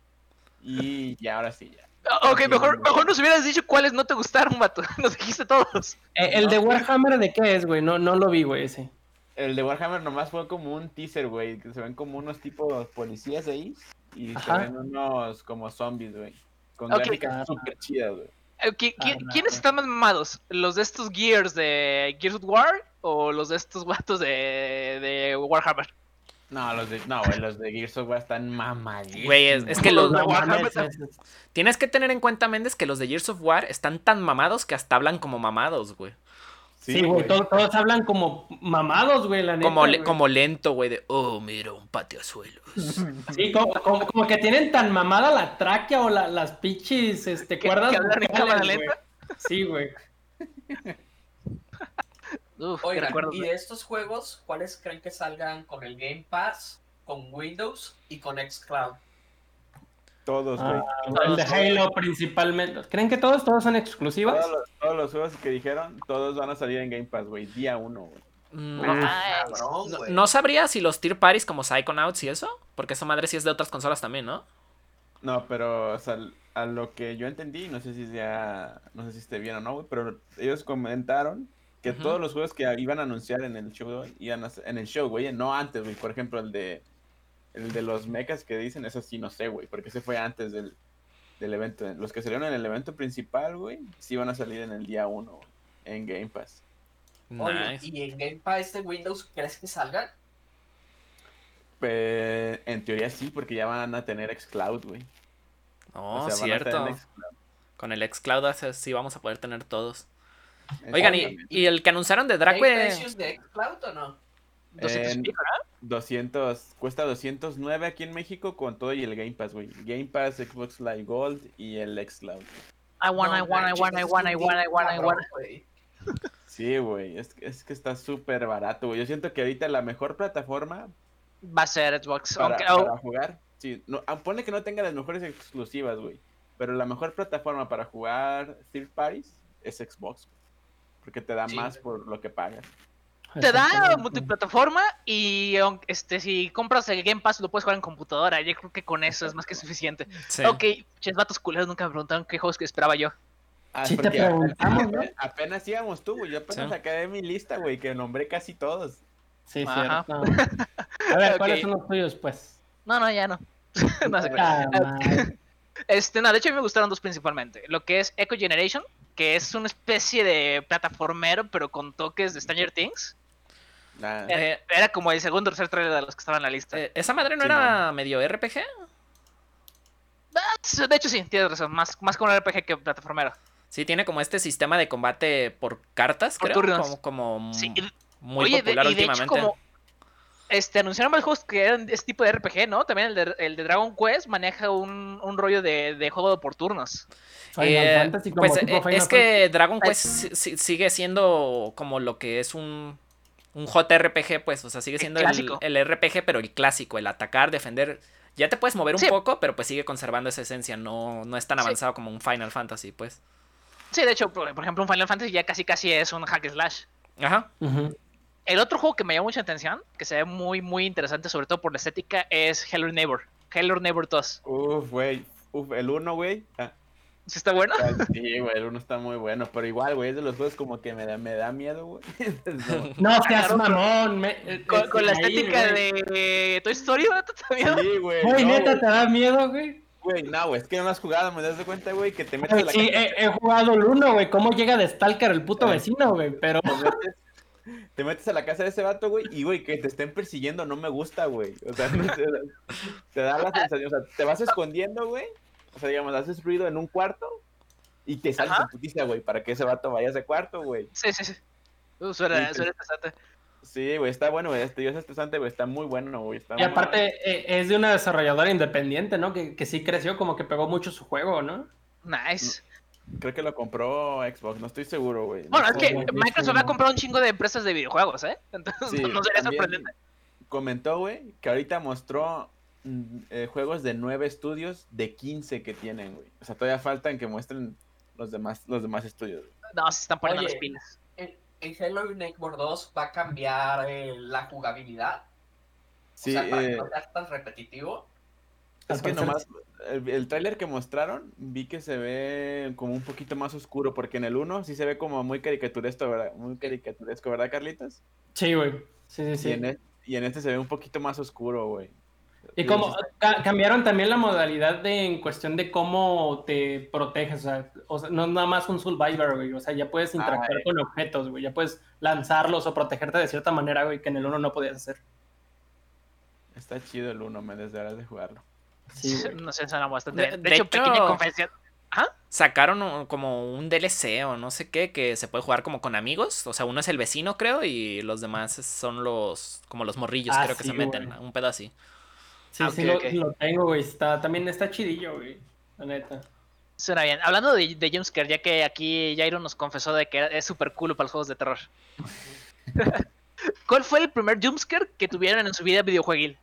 Y ya, ahora sí, ya. Ok, mejor, mejor nos hubieras dicho cuáles no te gustaron, vato. Nos dijiste todos. Eh, ¿El de Warhammer de qué es, güey? No, no lo vi, güey, ese. El de Warhammer nomás fue como un teaser, güey, que se ven como unos tipos policías ahí. Y Ajá. se ven unos como zombies, güey. Con Ok. gráficas súper chidas, güey. Eh, ¿qui- qui- Ah, no. ¿Quiénes están más mamados? ¿Los de estos Gears de Gears of War o los de estos vatos de, de Warhammer? No, los de, no, güey, los de Gears of War están mamadísimos. Güey, es, es que los, de No Warhammer mames, es- tienes que tener en cuenta, Méndez, que los de Gears of War están tan mamados que hasta hablan como mamados, güey. Sí, güey, todos, todos hablan como mamados, güey, la neta. Como, le- güey. como lento, güey, de, oh, mira, un pateazuelos. Sí, como, como, como que tienen tan mamada la tráquea o la- las pichis este, ¿Que- cuerdas que hablan en cámara güey. lenta? Sí, güey. Uf, Oigan, y güey. de estos juegos, ¿cuáles creen que salgan con el Game Pass, con Windows y con Xcloud? Todos, güey. Ah, el de Halo principalmente. ¿Creen que todos, todos son exclusivas? Todos los, todos los juegos que dijeron, todos van a salir en Game Pass, güey. Día uno, güey. Mm, Ah, Cabrón, no, güey. no sabría si los tier parties como Psychonauts y eso, porque esa madre sí es de otras consolas también, ¿no? No, pero, o sea, a lo que yo entendí, no sé si sea, no sé si esté bien o no, güey, pero ellos comentaron que todos los juegos que iban a anunciar en el show, iban a en el show, güey, no antes, güey. Por ejemplo, el de, el de los mechas que dicen, eso sí no sé, güey, porque ese fue antes del, del evento. Los que salieron en el evento principal, güey, sí van a salir en el día uno, güey, en Game Pass. Oye. ¿y en Game Pass de Windows crees que salgan? Pues, en teoría sí, porque ya van a tener Xcloud, güey. No, O sea, van a cierto. Con el xCloud sí vamos a poder tener todos. Oigan, y, el que anunciaron de ¿Hay Drake... precios de Xcloud o no? 200 en- y pico, ¿no? 200, cuesta 209 aquí en México con todo y el Game Pass, güey. Game Pass, Xbox Live Gold y el Xcloud. I want, I want, I want, I want, I want, I want, I want. güey. Sí, güey, es, que- es que está súper barato, güey. Yo siento que ahorita la mejor plataforma Va a ser Xbox. para, Aunque, oh, para jugar, sí, no, ah, ponle que no tenga las mejores exclusivas, güey. Pero la mejor plataforma para jugar third parties es Xbox. Porque te da Sí. más por lo que pagas. te da multiplataforma y aunque- este si compras el Game Pass lo puedes jugar en computadora. Yo creo que con eso es más que suficiente. Sí. Ok, ches vatos culeros nunca me preguntaron qué juegos que esperaba yo. Ah, Sí te porque preguntamos, ¿no? apenas íbamos tú, güey. Yo apenas Sí. acabé mi lista, güey, que nombré casi todos. Sí, Ajá. cierto. A ver, ¿cuáles son los tuyos, pues? No, no, ya no. No sé. Ah. Este, no, de hecho a mí me gustaron dos principalmente. Lo que es Echo Generation, que es una especie de plataformero, pero con toques de Stranger Things. Ah, Eh, Era como el segundo o tercer trailer de los que estaban en la lista. eh, ¿Esa madre no Sí, era medio RPG? Ah, De hecho, sí, tienes razón. Más, más como un RPG que plataformero. Sí, tiene como este sistema de combate por cartas, Por creo. turnos. Como, como Sí, muy Oye, de- popular y de hecho, últimamente. como. Este, anunciaron varios juegos que eran este tipo de RPG, ¿no? También el de, el de Dragon Quest maneja un, un rollo de, de juego por turnos. Eh, pues eh, es que Dragon. Quest si- si- sigue siendo como lo que es un, un JRPG, pues, o sea, sigue siendo el, el RPG, pero el clásico, el atacar, defender. Ya te puedes mover un Sí. poco, pero pues sigue conservando esa esencia, no, no es tan Sí. avanzado como un Final Fantasy, pues. Sí, de hecho, por, por ejemplo, un Final Fantasy ya casi casi es un hack and slash. Ajá. Ujú. El otro juego que me llamó mucha atención, que se ve muy, muy interesante, sobre todo por la estética, es Hello Neighbor. Hello Neighbor 2. Uf, güey. Uf, el 1, güey. Ah, ¿Sí está bueno? sí, güey, el 1 está muy bueno. Pero igual, güey, es de los juegos como que me da, me da miedo, güey. No. No seas Claro, mamón. me- eh, Con, este, con la estética de Toy Story, ¿no? ¿También? Sí, güey. Güey, no, neta. ¿te da miedo, güey? Güey, no, güey, es que no has jugado, me das de cuenta, güey, que te metes a la Sí, he, he jugado el uno, güey. ¿Cómo llega de Stalker el puto Ah. vecino, güey? Pero te metes, te metes a la casa de ese vato, güey, y, güey, que te estén persiguiendo no me gusta, güey. O sea, no te, te da la sensación, o sea, te vas escondiendo, güey. O sea, digamos, haces ruido en un cuarto y te sales Ajá. en putiza, güey, para que ese vato vaya a ese cuarto, güey. Sí, sí, sí. Uh, suena, Sí, suena interesante. Sí, güey, está bueno, güey, este, yo es estresante, güey, está muy bueno, güey. está Y muy aparte bueno. eh, es de una desarrolladora independiente, ¿no? Que, que sí creció, como que pegó mucho su juego, ¿no? Nice. Creo que lo compró Xbox, no estoy seguro, güey. No Bueno, es que. Microsoft ha comprado un chingo de empresas de videojuegos, ¿eh? Entonces Sí, no sería sorprendente. Comentó, güey, que ahorita mostró mm, eh, juegos de nueve estudios de 15 que tienen, güey. O sea, todavía faltan que muestren los demás, los demás estudios. No, se están poniendo Oye. las pilas. En, en Halo Neighbor 2 va a cambiar eh, la jugabilidad. Sí, o sea, para eh, que no sea tan repetitivo. Es que nomás el, el tráiler que mostraron vi que se ve como un poquito más oscuro, porque en el 1 sí se ve como muy caricaturesco, ¿verdad? Muy caricaturesco, ¿verdad, Carlitos? Sí, güey. Sí, sí, Y, en sí. e- y en este se ve un poquito más oscuro, güey. Y como ca- cambiaron también la modalidad de en cuestión de cómo te proteges, o sea, o sea, no nada más un survivor, güey, o sea, ya puedes interactuar Ay. con objetos, güey, ya puedes lanzarlos o protegerte de cierta manera, güey, que en el uno no podías hacer. Está chido el 1, me desdearás de jugarlo. Sí, no sé, suena bastante. De- De, de hecho, hecho- pequeña confesión. Sacaron un- como un DLC o no sé qué, que se puede jugar como con amigos. O sea, uno es el vecino, creo, y los demás son los, como los morrillos, Ah, creo que se meten. Un pedo así. Sí, Ah, sí, lo, tengo, güey, está, también está chidillo, güey, la neta. Suena bien. Hablando de, de Jumpscare, ya que aquí Jairo nos confesó de que es súper cool para los juegos de terror. ¿Cuál fue el primer Jumpscare que tuvieron en su vida videojueguil?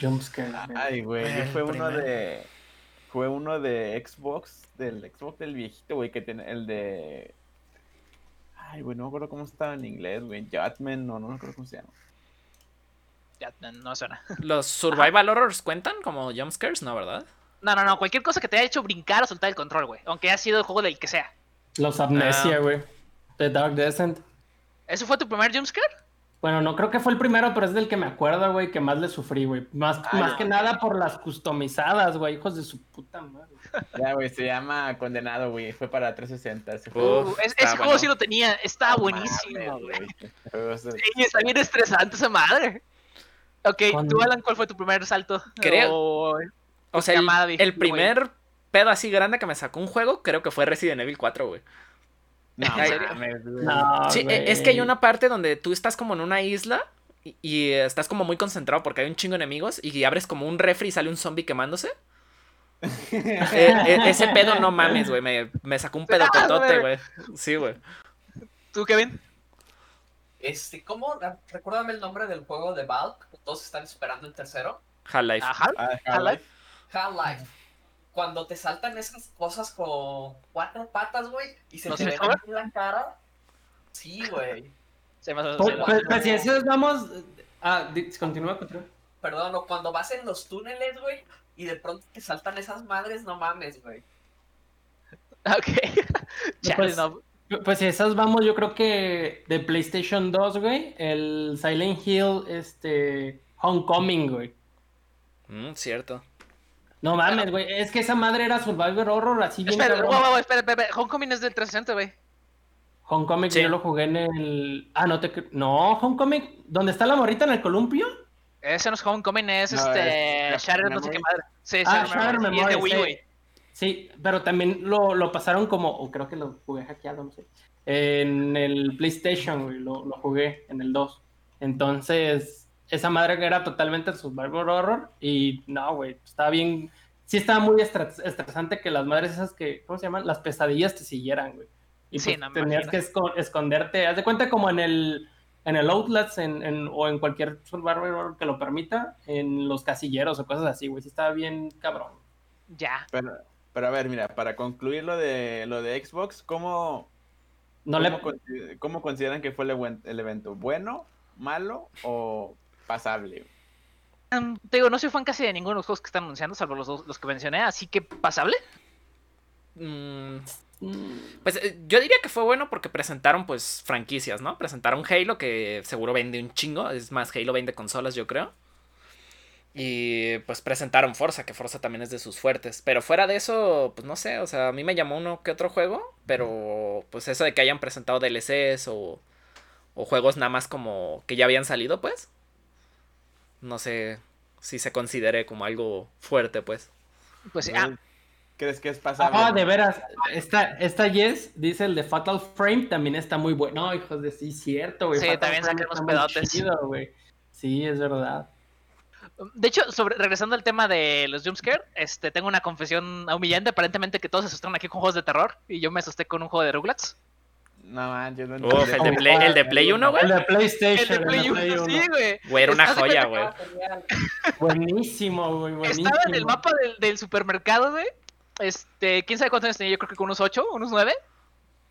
Jumpscare. güey. Ay, güey, fue uno de. Fue uno de Xbox, del Xbox del viejito, güey, que tiene el de. Ay, güey, no me acuerdo cómo estaba en inglés, güey. Jatman, no, no me acuerdo cómo se llama. No- no suena. ¿Los survival horrors cuentan como jumpscares? No, ¿verdad? No, no, no. Cualquier cosa que te haya hecho brincar o soltar el control, güey. Aunque haya sido el juego del que sea. Los Amnesia, Ah. güey. The Dark Descent. ¿Eso fue tu primer Jumpscare? Bueno, no creo que fue el primero, pero es del que me acuerdo, güey, que más le sufrí, güey. Más, Ah, más no. que nada por las customizadas, güey, hijos de su puta madre. Ya, güey, se llama Condenado, güey. Fue para 360. Ese Uf, Uh, es- ese juego bueno. sí lo tenía. Estaba No buenísimo, güey. Juego Sí, está bien estresante esa madre. Ok, tú, Alan, ¿cuál fue tu primer salto? Creo- O- O sea, el, primer pedo así grande que me sacó un juego, creo que fue Resident Evil 4, güey. No, ¿En serio? mames, güey. No, Sí, güey. e- es que hay una parte donde tú estás como en una isla y, y estás como muy concentrado porque hay un chingo de enemigos y abres como un refri y sale un zombie quemándose. E- e- ese pedo no mames, güey. Me, me sacó un pedo totote, güey. Sí, güey. ¿Tú, Kevin? Este, ¿cómo? Recuérdame el nombre del juego de Valve. Todos están esperando el tercero. Half-Life. Ah, Half-Life. Half-Life. Cuando te saltan esas cosas con cuatro patas, güey, y se ¿No te ven en la cara. Sí, güey. Se me hace- Pues, pues, pues, si eso vamos. Ah, continúa, continúa. Perdón, o cuando vas en los túneles, güey, y de pronto te saltan esas madres, no mames, güey. Ok. Pues- no. Pues si esas vamos, yo creo que de PlayStation 2, güey, el Silent Hill, este, Homecoming, güey. Mm, cierto. No mames, güey, es que esa madre era Survivor Horror, así bien Espera, wow, wow, espera, espera, espera. Homecoming es del 360, güey. Homecoming Sí. yo lo jugué en el. Ah, no te No, Homecoming, ¿dónde está la morrita en el columpio? Ese no es Homecoming, es No, este. es Shattered, no sé qué madre. Sí, Ah, Shattered Shattered Memories, y es de Wii, sí. güey. Sí, pero también lo, lo pasaron como, o creo que lo jugué hackeado, no sé. En el PlayStation, güey, lo, lo jugué en el 2. Entonces, esa madre que era totalmente survival horror y no, güey, estaba bien. Sí, estaba muy estra- estresante que las madres esas que, ¿cómo se llaman? Las pesadillas te siguieran, güey. Y Sí, pues no me tenías imagino. que esco- esconderte. Haz de cuenta como en el en el Outlast en, en- o en cualquier survival horror que lo permita, en los casilleros o cosas así, güey. Sí, estaba bien cabrón. Ya. Pero, pero a ver, mira, para concluir lo de lo de Xbox, ¿cómo, No cómo, le, cómo consideran que fue el, el evento? ¿Bueno, malo o pasable? Te digo, no soy fan casi de ninguno de los juegos que están anunciando, salvo los, dos- los que mencioné, así que pasable. Mm, Pues eh, yo diría que fue bueno porque presentaron pues franquicias, ¿no? Presentaron Halo que seguro vende un chingo, es más Halo vende consolas yo creo. Y pues presentaron Forza, que Forza también es de sus fuertes. Pero fuera de eso, pues no sé, o sea, a mí me llamó uno que otro juego, pero pues eso de que hayan presentado DLCs o, o juegos nada más como que ya habían salido, pues. No sé si se considere como algo fuerte, pues. Pues sí, ah, ¿Crees que es pasable? Ah, de veras. Esta, esta Yes dice el de Fatal Frame también está muy bueno. No, hijos de sí, cierto, güey. Sí, Fatal también muy pedotes. chido. Sí, es verdad. De hecho, sobre, regresando al tema de los jumpscare, este, tengo una confesión humillante. Aparentemente que todos se asustan aquí con juegos de terror y yo me asusté con un juego de Rugrats. No, man, yo no Uf, el de Play, el de Play 1, güey. El de El PlayStation. de Play 1, sí, güey. Güey, era una joya, güey. Buenísimo, güey. Buenísimo. Estaba en el mapa del, del supermercado, güey. Este, quién sabe cuántos años tenía, yo creo que con unos 8, unos 9.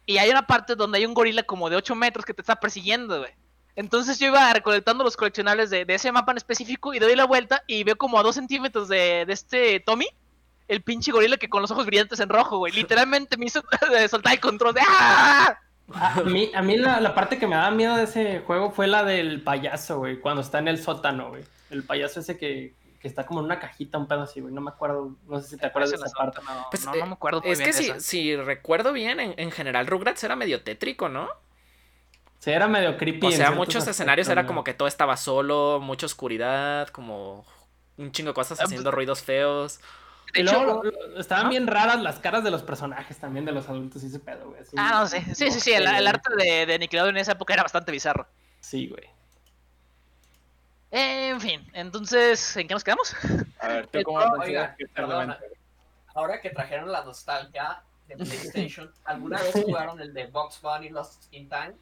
Y hay una parte donde hay un gorila como de 8 metros que te está persiguiendo, güey. Entonces yo iba recolectando los coleccionables de, de ese mapa en específico y doy la vuelta y veo como a 2 centímetros de, de este Tommy, el pinche gorila que con los ojos brillantes en rojo, güey. Literalmente me hizo soltar el control de ¡Ah! A mí, a mí la, la parte que me daba miedo de ese juego fue la del payaso, güey. Cuando está en el sótano, güey. El payaso ese que, que está como en una cajita, un pedo así, güey. No me acuerdo. No sé si te acuerdas de esa parte. No, Pues, no, eh, no me acuerdo muy Es bien que si, si recuerdo bien, en, en general Rugrats era medio tétrico, ¿no? Sí, era medio creepy. O sea, muchos aspectos, escenarios era ¿no? como que todo estaba solo, mucha oscuridad, como un chingo de cosas Ah, haciendo pues- ruidos feos. De Y hecho, luego, lo- lo- estaban bien raras las caras de los personajes también, de los adultos y ese pedo, güey. así. Ah, no sé. Sí, sí, sí. El, el arte de, de Nickelodeon en esa época era bastante bizarro. Sí, güey. En fin, entonces, ¿en qué nos quedamos? A ver, ¿tú cómo no, oiga, que perdona. Ahora que trajeron la nostalgia de PlayStation, ¿alguna vez jugaron el de Box Bunny Lost in Time?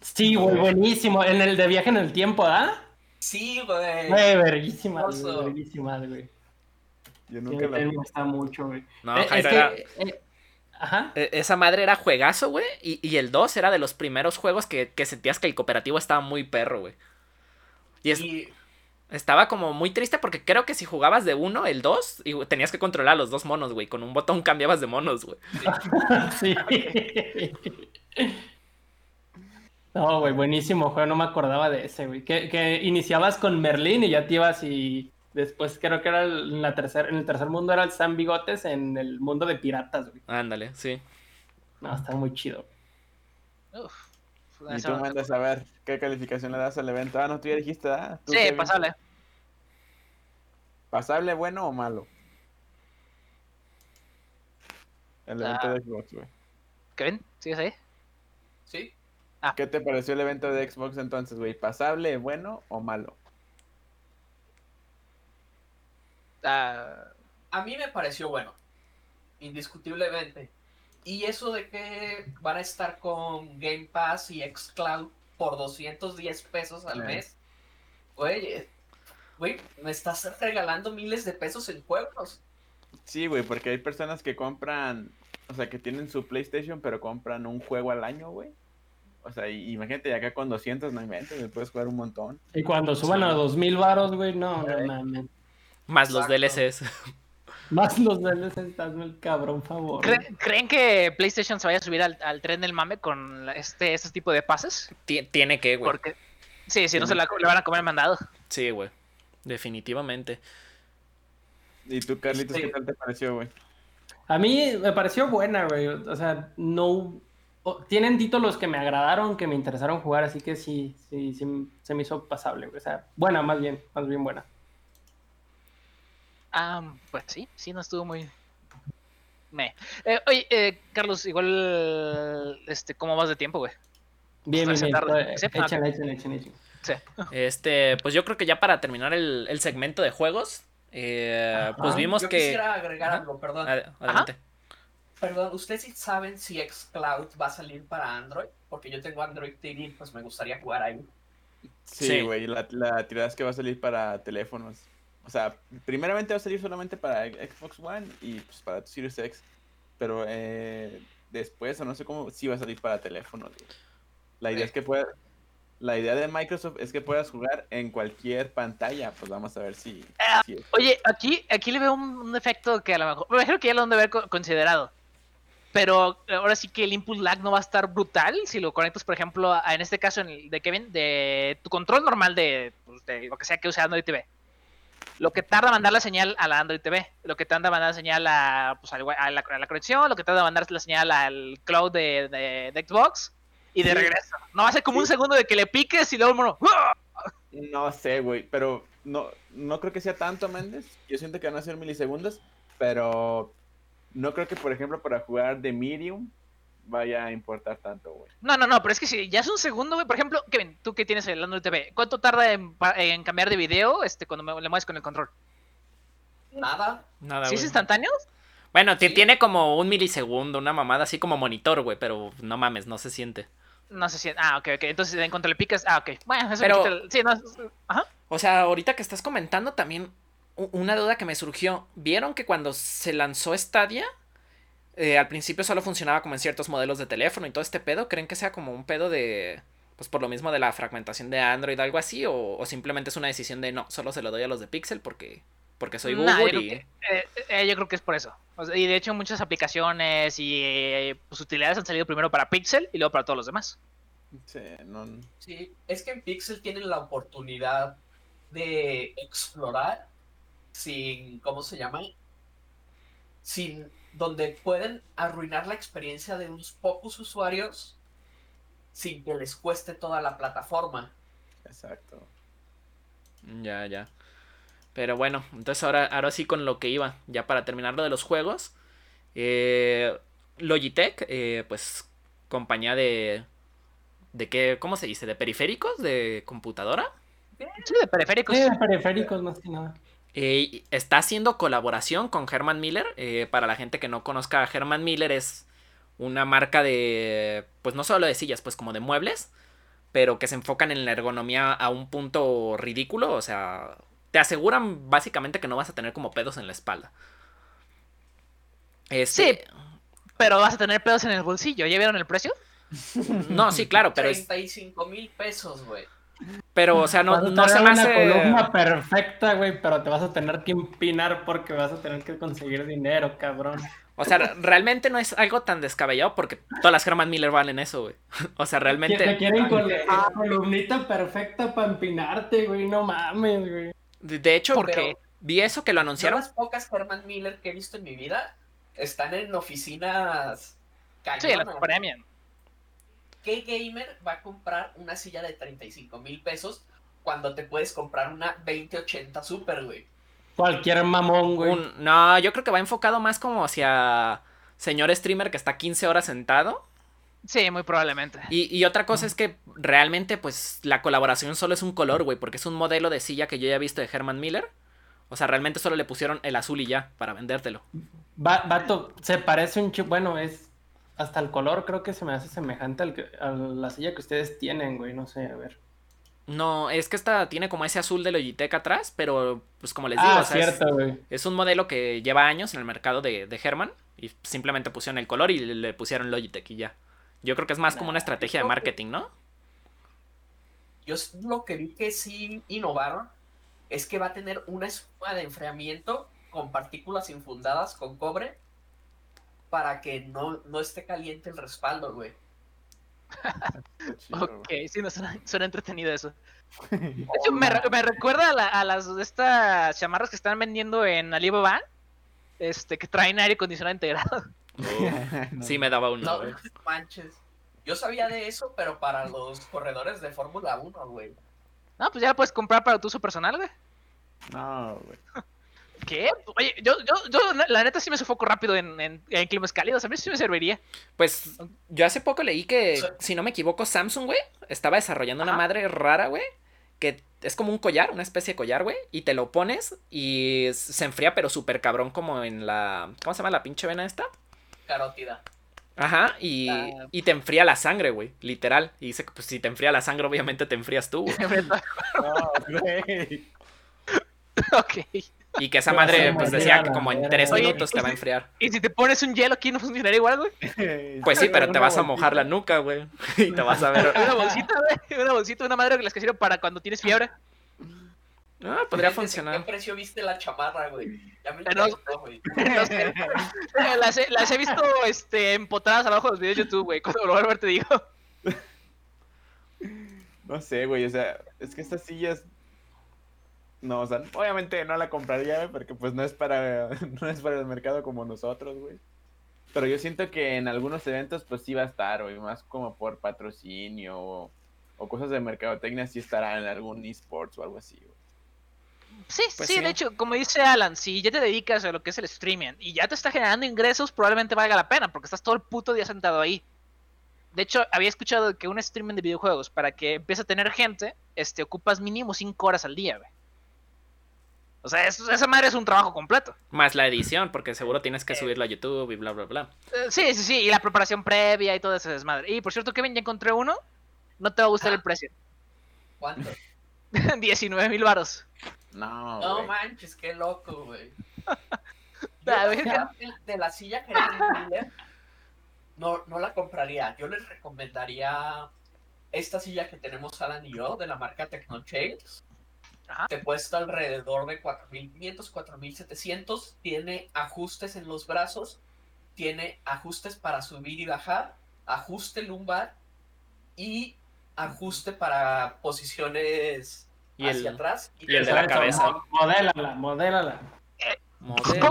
Sí, güey, buenísimo. En el de viaje en el tiempo, ¿ah? Sí, güey. Güey, verguísimas, verguísimas, güey. Yo Sí, nunca a mí lo me gusta mucho, güey. No, Eh, es Jairo que, era- eh, Ajá. e- Esa madre era juegazo, güey. Y, y el 2 era de los primeros juegos que, que sentías que el cooperativo estaba muy perro, güey. Y, es- Y estaba como muy triste porque creo que si jugabas de uno, el 2, y tenías que controlar a los dos monos, güey. Con un botón cambiabas de monos, güey. Sí. No, güey, buenísimo juego, no me acordaba de ese, güey. Que, que iniciabas con Merlín y ya te ibas y después creo que era el- en, la tercer, en el tercer mundo era el San Bigotes en el mundo de piratas, güey. Ándale, sí. No, está muy chido. Uf, Y tú mandas a ver qué calificación le das al evento. Ah, no, tú ya dijiste, ¿ah? ¿Tú Sí, pasable. ¿Pasable, bueno o malo? El evento Ah. de Xbox, güey. Kevin, ¿sigues ahí? sí, ¿Qué te pareció el evento de Xbox entonces, güey? ¿Pasable, bueno o malo? Ah, a mí me pareció bueno. Indiscutiblemente. Y eso de que van a estar con Game Pass y Xcloud por 210 pesos al mes. Güey, güey, me estás regalando miles de pesos en juegos. Sí, güey, porque hay personas que compran, o sea, que tienen su PlayStation, pero compran un juego al año, güey. O sea, y, imagínate, acá con 200 no inventes, me puedes jugar un montón. Y cuando suban a 2000 varos, güey, no, no mames. Más los. DLCs. Más los DLCs, hazme el cabrón favor. güey. ¿cre- ¿Creen que PlayStation se vaya a subir al, al tren del mame con este, este tipo de pases? Ti- Tiene que, güey. Porque, sí, si no se la, le van a comer mandado. Sí, güey. Definitivamente. ¿Y tú, Carlitos, Sí. qué tal te pareció, güey? A mí me pareció buena, güey. O sea, no. tienen títulos que me agradaron, que me interesaron jugar, así que sí, sí, sí se me hizo pasable, güey. O sea, buena, más bien, más bien buena. Ah, pues sí, sí, no estuvo muy. Me. Eh, oye, eh, Carlos, igual. Este, ¿Cómo vas de tiempo, güey? Bien, bien, Esta bien. Sí, ah, Échale, échale, échale. Sí. Este, pues yo creo que ya para terminar el, el segmento de juegos, eh, pues vimos Yo que... quisiera agregar Ajá. algo, perdón. Ad- Adelante. Perdón, ¿ustedes sí saben si xCloud va a salir para Android? Porque yo tengo Android TV, pues me gustaría jugar ahí. Sí. Sí, güey, la, la tirada es que va a salir para teléfonos. O sea, primeramente va a salir solamente para Xbox One y pues para Series X. Pero eh, después, o no sé cómo, sí va a salir para teléfonos. güey. La idea es que pueda... La idea de Microsoft es que puedas jugar en cualquier pantalla. Pues vamos a ver si... Ah, si Oye, aquí, aquí le veo un, un efecto que a lo mejor. Me imagino que ya lo han de haber co- considerado. Pero ahora sí que el input lag no va a estar brutal si lo conectas, por ejemplo, a- en este caso en el de Kevin, de tu control normal de, pues, de lo que sea que use Android TV. Lo que tarda mandar la señal a la Android TV, lo que tarda mandar la señal a, pues, a, la, a la conexión, lo que tarda mandar la señal al cloud de, de- de Xbox y de Sí. regreso. No ser como un segundo de que le piques y luego el mono. ¡ah! No sé, güey, pero no, no creo que sea tanto, Méndez. Yo siento que van a ser milisegundos, pero no creo que, por ejemplo, para jugar de Medium vaya a importar tanto, güey. No, no, no, pero es que si ya es un segundo, güey. Por ejemplo, Kevin, tú que tienes el Android TV, ¿cuánto tarda en, cambiar de video este, cuando me- le mueves con el control? Nada. Nada, ¿Sí es instantáneo? Bueno, Sí. tiene como un milisegundo, una mamada así como monitor, güey, pero no mames, no se siente. No sé si. Ah, ok, ok. Entonces en cuanto le picas. Ah, ok. Bueno, eso Pero- me quita el- Sí, no. es- Ajá. O sea, ahorita que estás comentando también una duda que me surgió. ¿Vieron que cuando se lanzó Stadia, eh, al principio solo funcionaba como en ciertos modelos de teléfono y todo este pedo? ¿Creen que sea como un pedo de... Pues por lo mismo de la fragmentación de Android, algo así? ¿O, o simplemente es una decisión de no, solo se lo doy a los de Pixel porque, porque soy Google Nah, yo, creo y... que, eh, eh, yo creo que es por eso. O sea, y de hecho, muchas aplicaciones y eh, pues, utilidades han salido primero para Pixel y luego para todos los demás. Sí, no, Sí, es que en Pixel tienen la oportunidad de explorar sin, ¿cómo se llama? Sin, donde pueden arruinar la experiencia de unos pocos usuarios sin que les cueste toda la plataforma. exacto. Ya, ya. Pero bueno, entonces ahora, ahora sí con lo que iba, ya para terminar lo de los juegos. eh, Logitech, eh, pues compañía de... ¿De qué? ¿Cómo se dice? ¿De periféricos? ¿De computadora? Sí, de periféricos. Sí, periféricos más que nada. Eh, está haciendo colaboración con Herman Miller. eh, para la gente que no conozca, Herman Miller es una marca de, pues no solo de sillas, pues como de muebles, pero que se enfocan en la ergonomía a un punto ridículo. O sea, te aseguran básicamente que no vas a tener como pedos en la espalda. Este, Pero vas a tener pedos en el bolsillo. ¿Ya vieron el precio? No, sí, claro, pero es, 35 mil pesos, güey. Pero o sea, no, Vas a no se me una hace... columna perfecta, güey, pero te vas a tener que empinar porque vas a tener que conseguir dinero, cabrón. O sea, realmente no es algo tan descabellado porque todas las Herman Miller valen eso, güey. O sea, Te realmente... quieren con la columnita perfecta para empinarte, güey, no mames, güey. De hecho, ¿Por porque qué? vi eso que lo anunciaron. las pocas Herman Miller que he visto en mi vida están en oficinas Sí, la cañonas. ¿Qué gamer va a comprar una silla de 35 mil pesos cuando te puedes comprar una 2080 Super, güey? Cualquier mamón, güey. Un- no, yo creo que va enfocado más como hacia señor streamer que está 15 horas sentado. Sí, muy probablemente. Y, y otra cosa es que realmente, pues, la colaboración solo es un color, güey, porque es un modelo de silla que yo ya he visto de Herman Miller. O sea, realmente solo le pusieron el azul y ya, para vendértelo. Va- vato, se parece un chip, bueno, es hasta el color creo que se me hace semejante al que- a la silla que ustedes tienen, güey, no sé, a ver. No, es que esta tiene como ese azul de Logitech atrás, pero, pues, como les digo, Ah, o sea, es- cierto, güey. Es un modelo que lleva años en el mercado de, de Herman y simplemente pusieron el color y le, le pusieron Logitech y ya. Yo creo que es más como una estrategia de marketing, ¿no? Yo lo que vi que sí innovaron es que va a tener una espuma de enfriamiento con partículas infundadas con cobre para que no, no esté caliente el respaldo, güey. Chido, Ok, sí, no suena, suena entretenido eso. De hecho, me, re- me recuerda a, la- a las de estas chamarras que están vendiendo en Alibaba, este, que traen aire acondicionado integrado. Sí, me daba uno. No, manches. Yo sabía de eso, pero para los corredores de Fórmula 1, güey. No, pues ya la puedes comprar para tu uso personal, güey. No, güey. ¿Qué? Oye, yo, yo, yo, la neta sí me sofoco rápido en, en, en climas cálidos. A mí sí me serviría. Pues yo hace poco leí que, si no me equivoco, Samsung, güey, estaba desarrollando una madre rara, güey, que es como un collar, una especie de collar, güey, y te lo pones y se enfría, pero súper cabrón, como en la. ¿Cómo se llama la pinche vena esta? Carótida. Ajá, y, Ah. y te enfría la sangre, güey, literal. Y dice que pues, si te enfría la sangre, obviamente te enfrías tú, güey. No, güey. ok. Y que esa Pero madre, pues decía que como en tres Oye, minutos te va a ¿y si- enfriar. ¿Y si te pones un hielo aquí no funcionaría igual, güey? Pues sí, pero te vas a mojar la nuca, güey. Y te vas a ver. Una bolsita, güey. Una bolsita, una madre que las que sirven para cuando tienes fiebre. Ah, podría Fíjate, ¿en funcionar. ¿Qué precio viste la chamarra, güey? Ya me interesó, güey. No sé. Las he, las he visto este, empotradas abajo de los videos de YouTube, güey. Cuando lo vuelvo a ver te digo. No sé, güey, o sea, es que estas sillas. No, o sea, obviamente no la compraría, porque pues no es para no es para el mercado como nosotros, güey. Pero yo siento que en algunos eventos pues sí va a estar, güey, más como por patrocinio o, o cosas de mercadotecnia sí estará en algún esports o algo así, güey. Sí, Pues sí, sí. de hecho, como dice Alan, si ya te dedicas a lo que es el streaming y ya te está generando ingresos, probablemente valga la pena, porque estás todo el puto día sentado ahí. De hecho, había escuchado que un streaming de videojuegos, para que empiece a tener gente, este, ocupas mínimo 5 horas al día, güey. O sea, esa madre es un trabajo completo. Más la edición, porque seguro tienes que subirlo a YouTube y bla, bla, bla. Eh, sí, sí, sí, y la preparación previa y todo ese desmadre. Y por cierto, Kevin, ya encontré uno. No te va a gustar el precio. ¿Cuánto? 19 mil varos. No, No manches, qué loco, güey. Ah, la de, de la silla que no, no la compraría. Yo les recomendaría esta silla que tenemos Alan y yo, de la marca Technochains. Ajá. Te cuesta alrededor de 4.500, 4.700. Tiene ajustes en los brazos. Tiene ajustes para subir y bajar. Ajuste lumbar. Y ajuste para posiciones Y el- hacia atrás. y el de la cabeza. mo- Modélala, modélala. Modelo.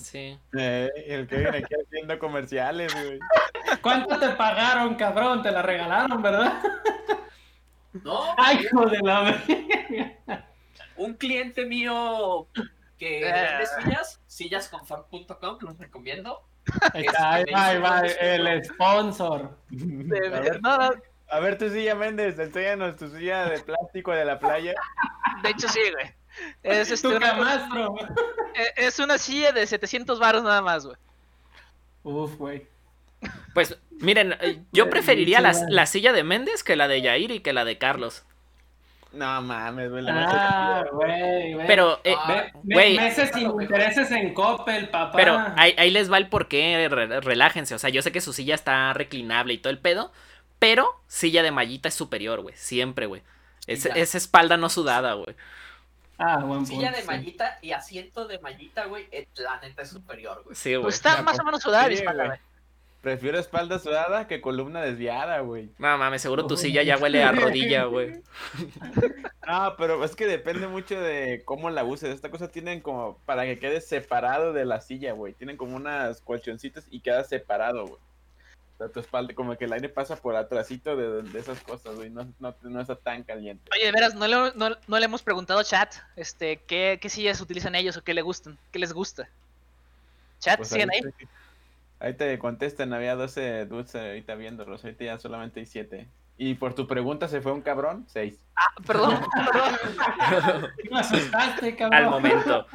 Sí. Eh, el que viene aquí haciendo comerciales, güey. ¿Cuánto te pagaron, cabrón? Te la regalaron, ¿verdad? No, Ay, hijo de la un cliente mío que Eh. vende sillas, sillasconfort.com, los recomiendo. Ahí está, ahí va, ahí va, el sponsor. De- A ver, no, no, a ver tu silla, Méndez, enséñanos tu silla de plástico de la playa. de hecho sí, güey. Es, este, una, es una silla de 700 varos nada más, güey. Uf, güey. Pues miren, eh, yo Eh, preferiría la, la silla de Méndez que la de Yair y que la de Carlos. No mames, güey. Ah, güey, güey. Pero, eh, Ah, güey. meses sin intereses en Coppel, papá. pero ahí, ahí les va el porqué, re- relájense. O sea, yo sé que su silla está reclinable y todo el pedo, pero silla de mallita es superior, güey. Siempre, güey. Es, espalda no sudada, güey. Ah, buen punto. Silla de sí. mallita y asiento de mallita, güey, la neta es superior, güey. Sí, güey. Pues está más o menos sudada espalda, güey. Prefiero espalda sudada que columna desviada, güey. No mames, seguro tu silla ya huele a rodilla, güey. Ah, pero es que depende mucho de cómo la uses. Esta cosa tienen como para que quede separado de la silla, güey. Tienen como unas colchoncitos y queda separado, güey. O sea, tu espalda, como que el aire pasa por atrásito de, de esas cosas, güey. No, no, no está tan caliente. Oye, de veras, no le, no, no le hemos preguntado a chat este, ¿qué, qué sillas utilizan ellos o qué le gustan, qué les gusta. Chat, Pues siguen ahí. Ahí te contestan, había 12 dudes ahorita viéndolos. Ahorita ya solamente hay 7. Y por tu pregunta se fue un cabrón, 6. Ah, perdón, perdón. Me asustaste, cabrón. Al momento.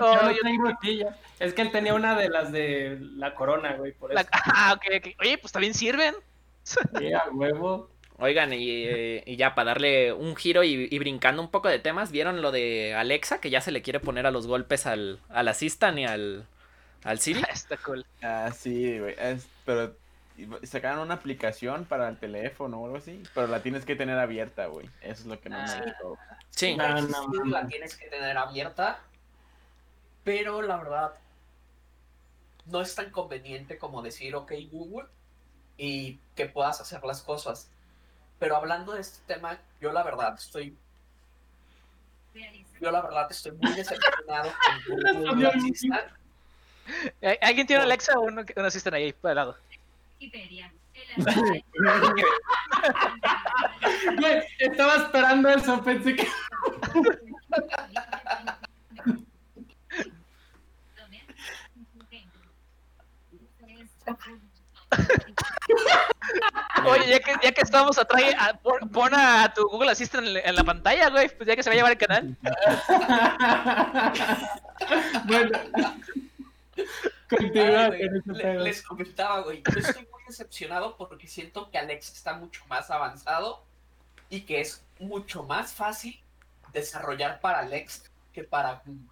Oh, Yo no yo- tengo silla. Es que él tenía una de las de la corona, güey, por eso. ah, ok, ok. Oye, pues también sirven. Sí, a huevo. Oigan, y, eh, y ya para darle un giro y, y brincando un poco de temas, ¿vieron lo de Alexa? Que ya se le quiere poner a los golpes al, al Assistant y al, al Siri. Está cool. Ah, sí, güey. es- pero sacaron una aplicación para el teléfono o algo así. Pero la tienes que tener abierta, güey. Eso es lo que no Ah. me gustó. Sí. No, no, no. la tienes que tener abierta, pero la verdad no es tan conveniente como decir, ok, Google, y que puedas hacer las cosas. Pero hablando de este tema, yo la verdad estoy, yo la verdad estoy muy decepcionado con Google Assistant. Eh, ¿Alguien tiene Alexa o uno, que- uno asisten ahí al lado? Wikipedia. Estaba esperando eso, pensé que. Oye, ya que, ya que estamos atrás, pon a tu Google Assistant en, en la pantalla, güey, pues ya que se va a llevar el canal. bueno. Continúa con le- les comentaba, güey. Yo estoy muy decepcionado porque siento que Alex está mucho más avanzado y que es mucho más fácil desarrollar para Alex que para Google.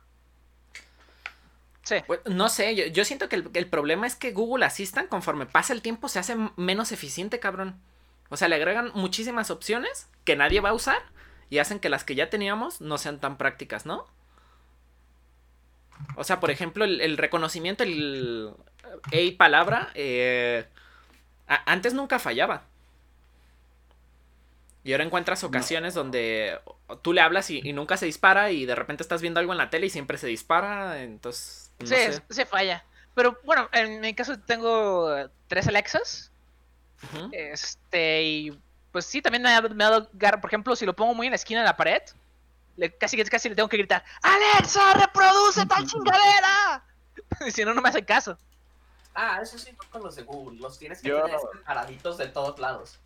Sí. No sé, yo, yo siento que el, el problema es que Google Assistant, conforme pasa el tiempo, se hace menos eficiente, cabrón. O sea, le agregan muchísimas opciones que nadie va a usar y hacen que las que ya teníamos no sean tan prácticas, ¿no? O sea, por ejemplo, el, el reconocimiento, el hey palabra, eh, a- antes nunca fallaba. Y ahora encuentras ocasiones donde tú le hablas y, y nunca se dispara y de repente estás viendo algo en la tele y siempre se dispara, entonces... no sí, sé. se falla. Pero bueno, en mi caso tengo tres Alexas. Este, y pues sí, también me ha, me ha dado Por ejemplo, si lo pongo muy en la esquina de la pared, le, casi, casi le tengo que gritar: ¡Alexa, reproduce tal chingadera! Y si no, no me hace caso. Ah, eso sí, con los de Google. Los tienes que Yo- tener separaditos de todos lados.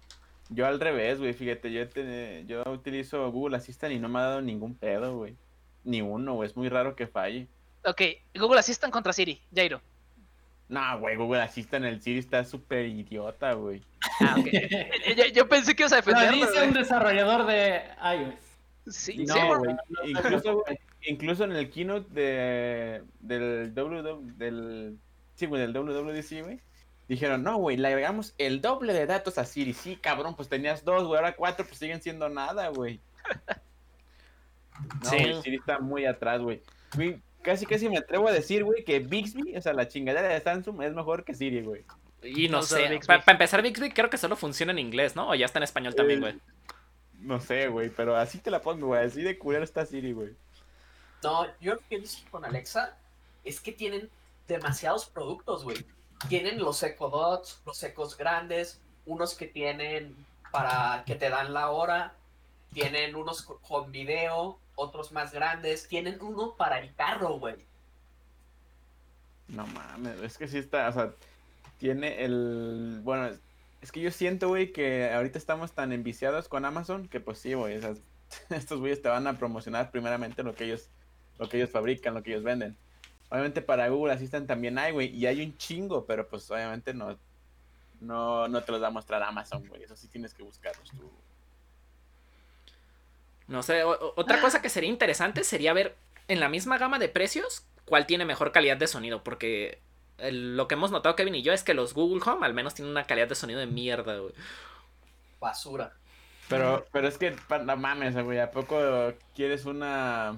Yo al revés, güey, fíjate, yo, te- yo utilizo Google Assistant y no me ha dado ningún pedo, güey. Ni uno, güey, es muy raro que falle. Ok, Google Assistant contra Siri, Jairo. No, güey, Google Assistant, el Siri está súper idiota, güey. Ah, ok. yo, yo pensé que ibas a Lo defenderlo. dice un desarrollador de iOS. Sí, No, sí, por- güey. Incluso, incluso en el keynote de, del WW, del, sí, güey, del WWDC, güey, dijeron, no, güey, le agregamos el doble de datos a Siri. Sí, cabrón, pues tenías dos, güey, ahora cuatro, pues siguen siendo nada, güey. No, Sí. Siri está muy atrás, güey. Casi, casi me atrevo a decir, güey, que Bixby, o sea, la chingadera de Samsung es mejor que Siri, güey. Y no sé, para empezar Bixby creo que solo funciona en inglés, ¿no? O ya está en español también, güey. No sé, güey, pero así te la pongo, güey. Así de culero está Siri, güey. No, yo lo que visto con Alexa es que tienen demasiados productos, güey. Tienen los Echo Dots, los ecos grandes, unos que tienen para que te dan la hora, tienen unos co- con video, otros más grandes, tienen uno para el carro, güey. No mames, es que sí está, o sea, tiene el, bueno, es- que yo siento, güey, que ahorita estamos tan enviciados con Amazon que pues sí, güey, estos güeyes te van a promocionar primeramente lo que ellos, lo que ellos fabrican, lo que ellos venden. Obviamente para Google Assistant también hay, güey, y hay un chingo, pero pues obviamente no, no, no te los va a mostrar Amazon, güey, eso sí tienes que buscarlos tú. No sé, otra cosa que sería interesante sería ver en la misma gama de precios cuál tiene mejor calidad de sonido, porque el- lo que hemos notado Kevin y yo es que los Google Home al menos tienen una calidad de sonido de mierda, güey. Basura. Pero, pero es que, no mames, güey, ¿a poco quieres una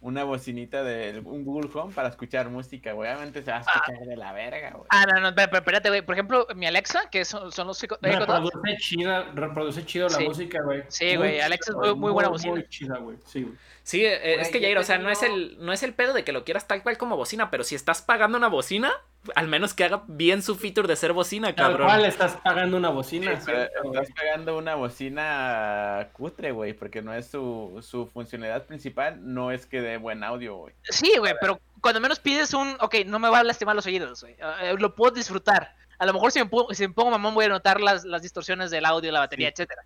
una bocinita de un Google Home para escuchar música, güey? Obviamente se va a escuchar de la verga, güey. Ah, no, no, pero, pero espérate, güey. Por ejemplo, mi Alexa, que son, son los. Reproduce chida, reproduce chido la Sí. música, güey. Sí, güey, Alexa es muy- muy buena muy, bocina. Muy chida, güey. Sí, güey. Sí, eh, es que Jair, o sea, no es, el, no es el pedo de que lo quieras tal cual como bocina, pero si estás pagando una bocina, al menos que haga bien su feature de ser bocina, Tal cabrón. cual estás pagando una bocina. Estás pagando una bocina cutre, güey, porque no es su, su funcionalidad principal, no es que dé buen audio, güey. Sí, güey, pero cuando menos pides un, ok, no me va a lastimar los oídos, güey. eh, lo puedo disfrutar. A lo mejor si me, pongo, si me pongo mamón voy a notar las, las distorsiones del audio, la batería, Sí. etcétera.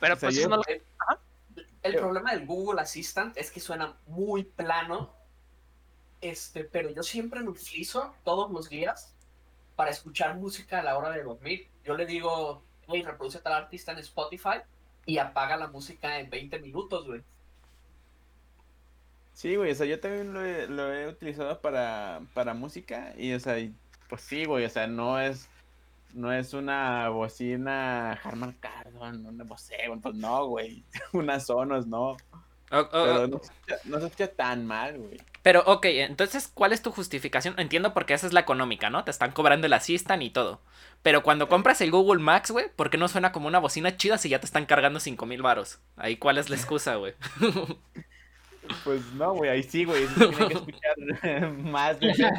Pero O sea, pues yo- eso no lo... El Yo- problema del Google Assistant es que suena muy plano. Este, pero yo siempre lo utilizo todos los días para escuchar música a la hora de dormir. Yo le digo, hey, reproduce tal artista en Spotify y apaga la música en 20 minutos, güey. Sí, güey, o sea, yo también lo he, lo he utilizado para, para música y, o sea, pues sí, güey, o sea, no es, no es una bocina Harman Kardon, una Bose, pues no, güey, unas Sonos, no, O- o- pero no se escucha, no se escucha tan mal, güey. Pero, ok, entonces, ¿cuál es tu justificación? Entiendo porque esa es la económica, ¿no? Te están cobrando el Assistant y todo. Pero cuando compras el Google Max, güey, ¿por qué no suena como una bocina chida si ya te están cargando 5000 mil varos? Ahí, ¿cuál es la excusa, güey? Pues no, güey, ahí sí, güey, tiene que escuchar más decente,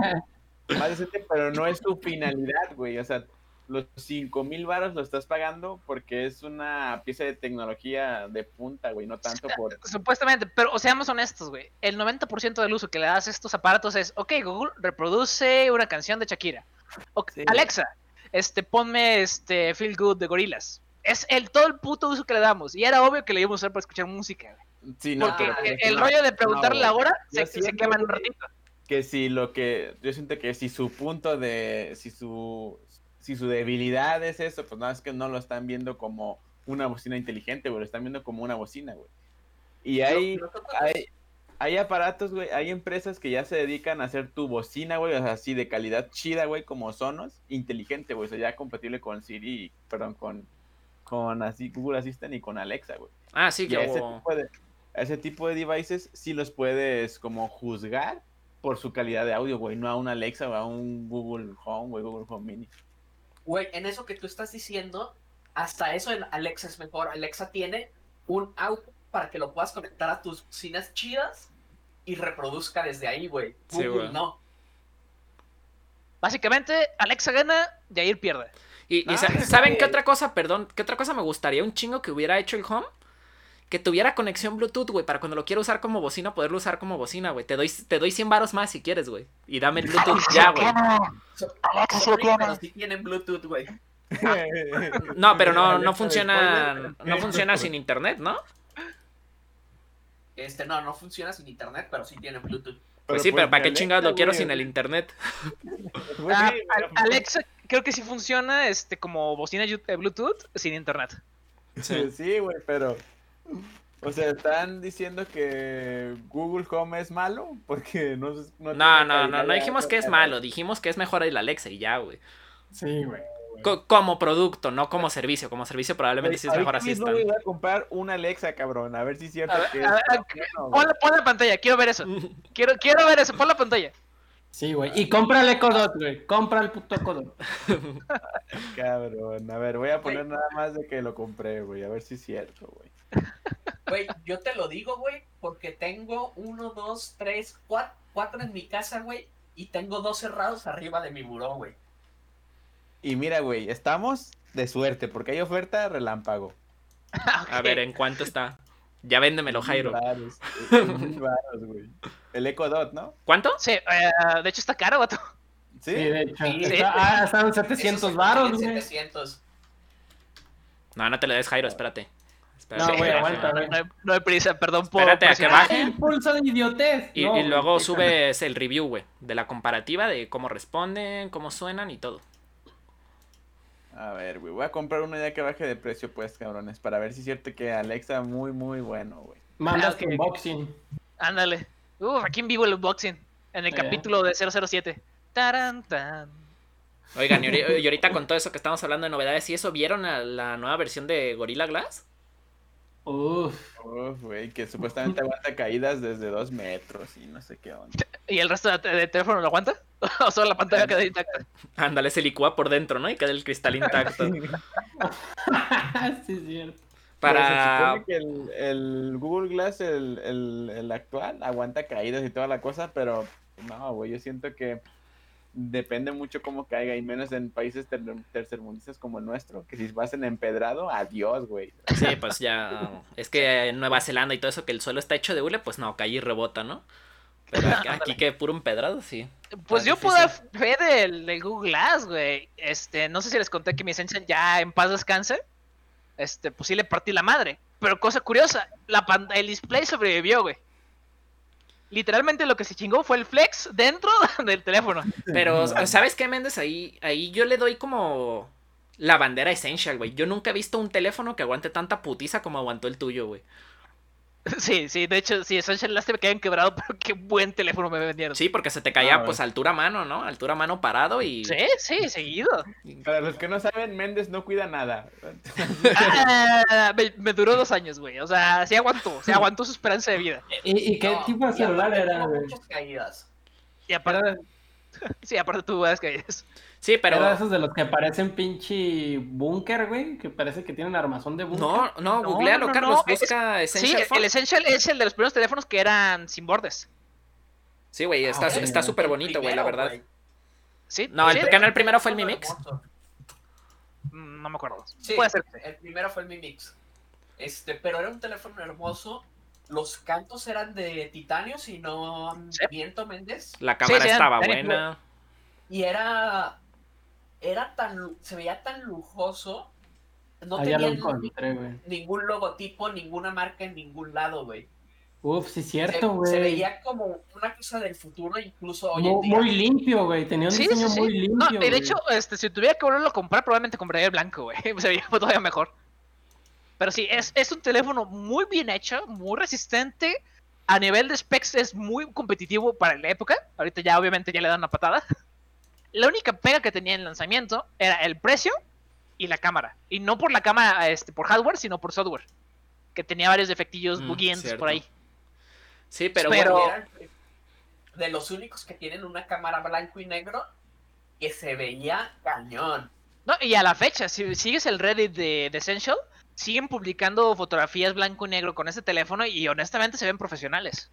más decente, pero no es su finalidad, güey, o sea, los 5 mil varos lo estás pagando porque es una pieza de tecnología de punta, güey, no tanto por... Supuestamente, pero o seamos honestos, güey. El 90% del uso que le das a estos aparatos es, ok, Google, reproduce una canción de Shakira. Sí. Alexa, este, ponme este Feel Good de Gorilas. Es el todo el puto uso que le damos. Y era obvio que le íbamos a usar para escuchar música, güey. Sí, no, Porque el, rollo de preguntarle la no, güey. hora Yo se, se quema en un ratito. que si lo que yo siento que si su punto de si su si su debilidad es eso pues nada es que no lo están viendo como una bocina inteligente güey lo están viendo como una bocina güey. Y hay hay hay aparatos güey hay empresas que ya se dedican a hacer tu bocina güey o sea, así de calidad chida güey como Sonos inteligente güey o sea ya compatible con Siri perdón con con así Google Assistant y con Alexa güey. Ah, sí, que ese, tipo de, a ese tipo de devices sí los puedes como juzgar por su calidad de audio, güey, no a un Alexa o a un Google Home, güey, Google Home Mini. Güey, en eso que tú estás diciendo, hasta eso en Alexa es mejor. Alexa tiene un out para que lo puedas conectar a tus bocinas chidas y reproduzca desde ahí, güey. Sí, güey. no. Básicamente, Alexa gana, Jair pierde. Y, y Ah. ¿saben qué otra cosa? Perdón, ¿qué otra cosa me gustaría un chingo que hubiera hecho el Home? Que tuviera conexión Bluetooth, güey, para cuando lo quiero usar como bocina, poderlo usar como bocina, güey. Te doy, te doy 100 varos más si quieres, güey. Y dame el Bluetooth ya, güey. Alexa sí lo tiene. pero sí tienen Bluetooth, güey. No, pero no, no funciona, no funciona sin internet, ¿no? Este, no, no funciona sin internet, pero sí tienen Bluetooth. Pues sí, pero ¿para qué Alexa, chingados lo quiero güey, sin el internet? pues Ah, pero- Alexa creo que sí funciona este como bocina eh, Bluetooth sin internet. Sí. Sí, güey, pero. O sea, están diciendo que Google Home es malo porque no. es- No, tiene no, no, no de dijimos que es malo, dijimos que es mejor el Alexa y ya, güey. Sí, güey. Co- como producto, no como servicio. Como servicio probablemente sí es mejor así están. voy a comprar una Alexa, cabrón. A ver si es cierto A ver, que a ver, es a- bueno, güey. Pon, pon la pantalla, quiero ver eso. Quiero, quiero ver eso, pon la pantalla. Sí, güey. Y compra el Echo Dot, güey. Compra el puto Echo Dot. Cabrón, a ver, voy a poner nada más de que lo compré, güey, a ver si es cierto, güey. Güey, yo te lo digo, güey, porque tengo uno, dos, tres, cuatro, cuatro en mi casa, güey, y tengo dos cerrados arriba de mi buró, güey. Y mira, güey, estamos de suerte, porque hay oferta relámpago. A ver, ¿en cuánto está? Ya véndemelo, Jairo. Varos, güey. El Echo Dot, ¿no? ¿Cuánto? Sí, eh, de hecho está caro, vato. Sí. Sí, de hecho. Sí, Está- ah, están Esos 700 se varos, güey. 700. No, no te le des, Jairo, espérate. Espérate, No, güey, aguanta, No, no hay, no hay prisa, perdón por. Espérate a que baje. El pulso de idiotez. Y, No, y luego güey. subes el review, güey, de la comparativa de cómo responden, cómo suenan y todo. A ver, güey, voy a comprar una idea que baje de precio, pues, cabrones, para ver si es cierto que Alexa muy, muy bueno, güey. Mandas tu ok. unboxing. Ándale. Uf, aquí en vivo el unboxing. En el Eh. capítulo de 007. Taran, tan. Oigan, y ahori- y ahorita con todo eso que estamos hablando de novedades y eso, ¿vieron la, la nueva versión de Gorilla Glass? Uf. Uf, güey, que supuestamente aguanta caídas desde dos metros y no sé qué onda. ¿Y el resto de, de teléfono lo aguanta? ¿O solo la pantalla queda intacta? Ándale, se licúa por dentro, ¿no? Y queda el cristal intacto. sí, es cierto. Pero se Para... supone que el, el Google Glass, el, el, el actual, aguanta caídas y toda la cosa, pero no, güey, yo siento que depende mucho cómo caiga, y menos en países ter- tercermundistas como el nuestro, que si vas en empedrado, adiós, güey. Sí, pues ya. Es que en Nueva Zelanda y todo eso, que el suelo está hecho de hule, pues no, cae y rebota, ¿no? Pero aquí, aquí que puro empedrado, sí. Pues yo puedo dar fe del, del Google Glass, güey. Este, no sé si les conté que mi Essential ya en paz descanse. Este, pues sí le partí la madre. Pero cosa curiosa, la el display sobrevivió, güey. Literalmente lo que se chingó fue el flex dentro del teléfono. Pero, ¿sabes qué, Méndez? Ahí, ahí yo le doy como la bandera essential, güey. Yo nunca he visto un teléfono que aguante tanta putiza como aguantó el tuyo, güey. Sí, sí, de hecho, sí, Essential lástima que hayan quebrado, pero qué buen teléfono me vendieron. Sí, porque se te caía, Ah, pues, altura mano, ¿no? Altura mano parado y... Sí, sí, seguido. Para los que no saben, Méndez no cuida nada. Ah, me, me duró dos años, güey. O sea, sí aguantó, sí aguantó su esperanza de vida. ¿Y, y qué No, tipo de celular era, güey? muchas caídas. Y aparte, Era, sí, aparte tuvo varias caídas. Sí, pero... era esos de los que parecen pinche búnker, güey. Que parece que tienen armazón de búnker. No, no, No, googlealo, no, Carlos. no, es- Busca Sí, Essential Phone. el Essential es el de los primeros teléfonos que eran sin bordes. Sí, güey, está Ah, está súper bonito, güey, la verdad. Sí, No, el sí, primero fue el Mi Mix. Hermoso. Mm, No me acuerdo. Sí, Puede ser. sí. el primero fue el Mi Mix. Este, pero era un teléfono hermoso. Los cantos eran de titanio, si no Sí. miento, Méndez. La cámara sí, estaba buena. Y era. Era tan. Se veía tan lujoso. No Ah, tenía encontré, ningún logotipo, ninguna marca en ningún lado, güey. Uf, sí, Se, cierto, güey. se veía como una cosa del futuro, incluso hoy en Muy, día. muy limpio, güey. Tenía un Sí, diseño sí, sí. muy limpio. No, y de hecho, este, si tuviera que volverlo a comprar, probablemente compraría el blanco, güey. Se veía todavía mejor. Pero sí, es, es un teléfono muy bien hecho, muy resistente. A nivel de specs es muy competitivo para la época. Ahorita ya obviamente ya le dan una patada. La única pega que tenía en el lanzamiento era el precio y la cámara. Y no por la cámara este, por hardware, sino por software. Que tenía varios defectillos Mm, cierto. por ahí. Sí, pero, Pero- bueno, Eran de los únicos que tienen una cámara blanco y negro que se veía cañón. No, y a la fecha, si sigues el Reddit de, de Essential, siguen publicando fotografías blanco y negro con ese teléfono y honestamente se ven profesionales.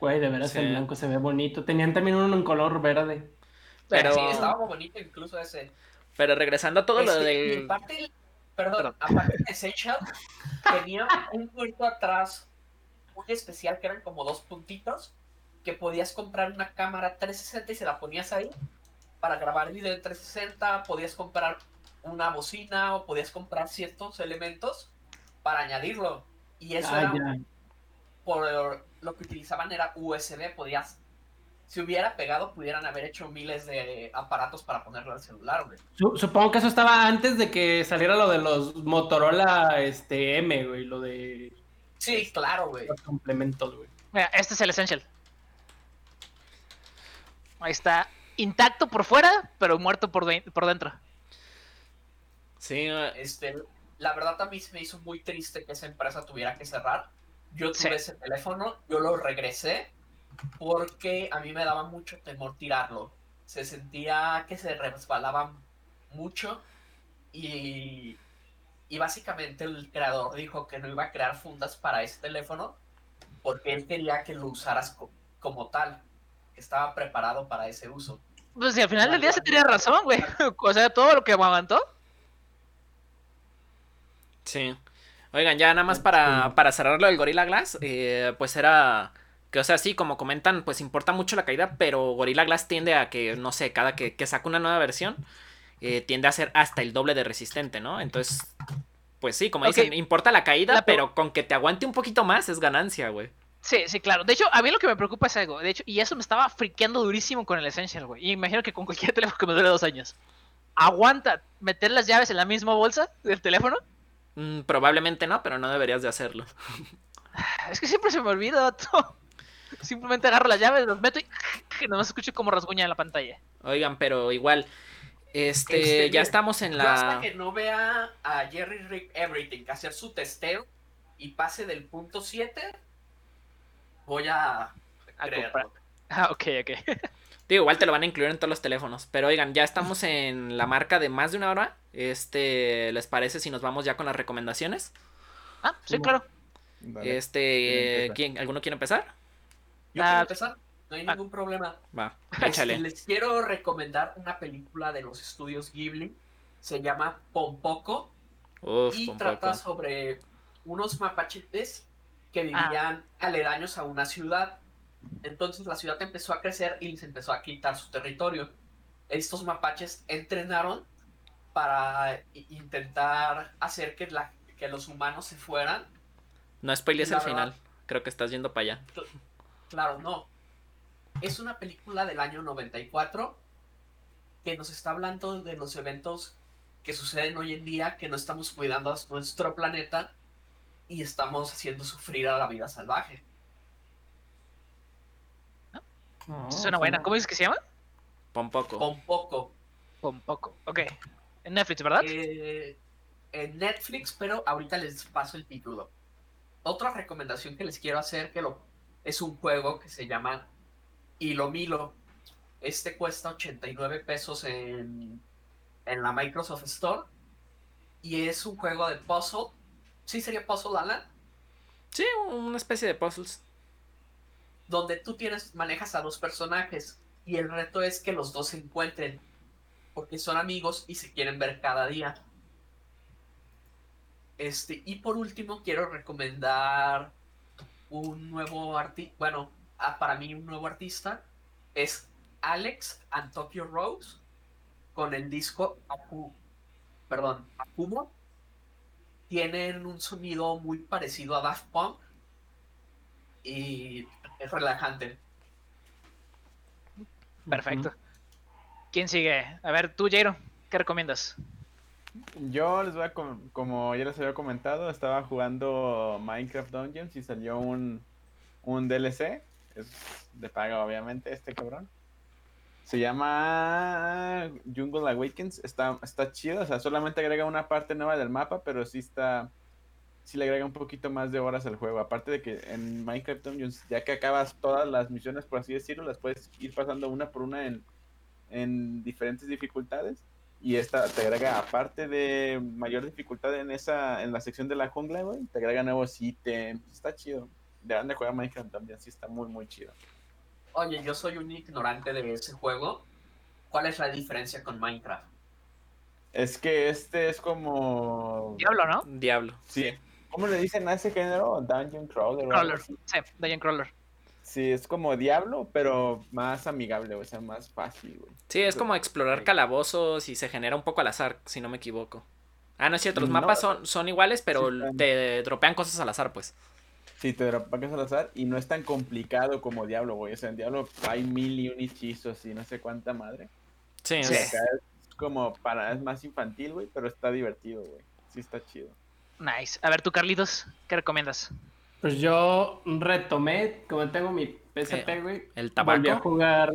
Güey, de veras Sí. el blanco se ve bonito. Tenían también uno en color verde. Pero- Sí, estaba muy bonito incluso ese. pero regresando a todo lo Este, y del... aparte, perdón, Perdón. aparte de Essential, tenía un puerto atrás muy especial que eran como dos puntitos que podías comprar una cámara 360 y se la ponías ahí para grabar video en 360, podías comprar una bocina o podías comprar ciertos elementos para añadirlo. Y eso Ah, era por lo que utilizaban era USB, podías si hubiera pegado pudieran haber hecho miles de aparatos para ponerlo al celular, güey. Su- Supongo que eso estaba antes de que saliera lo de los Motorola este, M, güey. Lo de Sí, claro, güey. los complementos, güey. Mira, este es el Essential. Ahí está, intacto por fuera, pero muerto por, de- por dentro. Sí, Este, la verdad a mí se me hizo muy triste que esa empresa tuviera que cerrar. Yo tuve Sí. ese teléfono, yo lo regresé porque a mí me daba mucho temor tirarlo. Se sentía que se resbalaba mucho y, y básicamente el creador dijo que no iba a crear fundas para ese teléfono porque él quería que lo usaras co- como tal, que estaba preparado para ese uso. Pues si al final del día se tenía razón, güey. O sea, todo lo que me aguantó. Sí. Oigan, ya nada más para, para cerrar lo del Gorilla Glass, eh, pues era que, o sea, sí, como comentan, pues importa mucho la caída, pero Gorilla Glass tiende a que, no sé, cada que, que saca una nueva versión, eh, tiende a ser hasta el doble de resistente, ¿no? Entonces, pues sí, como dicen, importa la caída, La pero con que te aguante un poquito más es ganancia, güey. Sí, sí, claro. De hecho, a mí lo que me preocupa es algo. De hecho, y eso me estaba friqueando durísimo con el Essential, güey. Y imagino que con cualquier teléfono que me dure dos años. ¿Aguanta meter las llaves en la misma bolsa del teléfono? Mm, probablemente no, pero no deberías de hacerlo. Es que siempre se me olvida, vato. Simplemente agarro las llaves, las meto y nomás escucho como rasguña en la pantalla. Oigan, pero igual, este, Este, ya estamos en Yo hasta la... que no vea a Jerry Rick Everything hacer su testeo y pase del punto 7, voy a, A comprar. Ah, ok, ok. Digo, igual te lo van a incluir en todos los teléfonos. Pero oigan, ya estamos en la marca de más de una hora. Este, ¿les parece si nos vamos ya con las recomendaciones? Ah, sí, claro. Vale. Este, ¿quién eh? ¿quién, ¿alguno quiere empezar? Yo Ah, quiero empezar, no hay ningún problema. Va, Este, échale. les quiero recomendar una película de los estudios Ghibli. Se llama Pompoco Uf, y trata sobre unos mapachetes que Ah. vivían aledaños a una ciudad. Entonces la ciudad empezó a crecer y les empezó a quitar su territorio. Estos mapaches entrenaron para intentar hacer que, la, que los humanos se fueran. No spoilees el final. Creo que estás yendo para allá. Claro, no. Es una película del año 94 que nos está hablando de los eventos que suceden hoy en día, que no estamos cuidando a nuestro planeta y estamos haciendo sufrir a la vida salvaje. No, Suena buena. ¿Cómo dices que se llama? Pon poco. Con poco. Con poco. Ok. En Netflix, ¿verdad? Eh, en Netflix, pero ahorita les paso el título. Otra recomendación que les quiero hacer que lo, es un juego que se llama Hilo Milo. Este cuesta 89 pesos en, en la Microsoft Store. Y es un juego de puzzle. ¿Sí sería puzzle, Alan? Sí, una especie de puzzles. Donde tú tienes, manejas a dos personajes. Y el reto es que los dos se encuentren. porque son amigos y se quieren ver cada día. Este, y por último, quiero recomendar un nuevo artista. Bueno, ah, para mí, un nuevo artista es Alex and Tokyo Rose con el disco Aku. Perdón, Akumo. Tienen un sonido muy parecido a Daft Punk y es relajante. Perfecto. ¿Quién sigue? A ver, tú, Jairo, ¿qué recomiendas? Yo les voy a, com- como ya les había comentado, estaba jugando Minecraft Dungeons y salió un, un DLC. Es de paga, obviamente, este cabrón. Se llama Jungle Awakens. Está, está chido, o sea, solamente agrega una parte nueva del mapa, pero sí está. Sí le agrega un poquito más de horas al juego. Aparte de que en Minecraft Dungeons, ya que acabas todas las misiones, por así decirlo, las puedes ir pasando una por una en, en diferentes dificultades. Y esta te agrega, aparte de mayor dificultad en esa, en la sección de la jungla, güey, te agrega nuevos ítems. Está chido. Deban de jugar Minecraft también, sí está muy, muy chido. Oye, yo soy un ignorante de ese juego. ¿Cuál es la diferencia con Minecraft? Es que este es como. Diablo, ¿no? Diablo. Sí. ¿Cómo le dicen a ese género? Dungeon Crawler. Crawler. Sí, Dungeon Crawler. Sí, es como Diablo, pero más amigable, o sea, más fácil, güey. Sí, es como explorar Sí. calabozos y se genera un poco al azar, si no me equivoco. Ah, no es cierto, los No. mapas son, son iguales, pero Sí, te dropean cosas al azar, pues. Sí, te dropas al azar y no es tan complicado como Diablo, güey. O sea, en Diablo hay mil y un hechizos y no sé cuánta madre. Sí, Sí. Y es- acá es como para, es más infantil, güey, pero está divertido, güey. Sí está chido. Nice. A ver, tú, Carlitos, ¿qué recomiendas? Pues yo retomé, como tengo mi PSP, güey. el Volví a tabaco. jugar,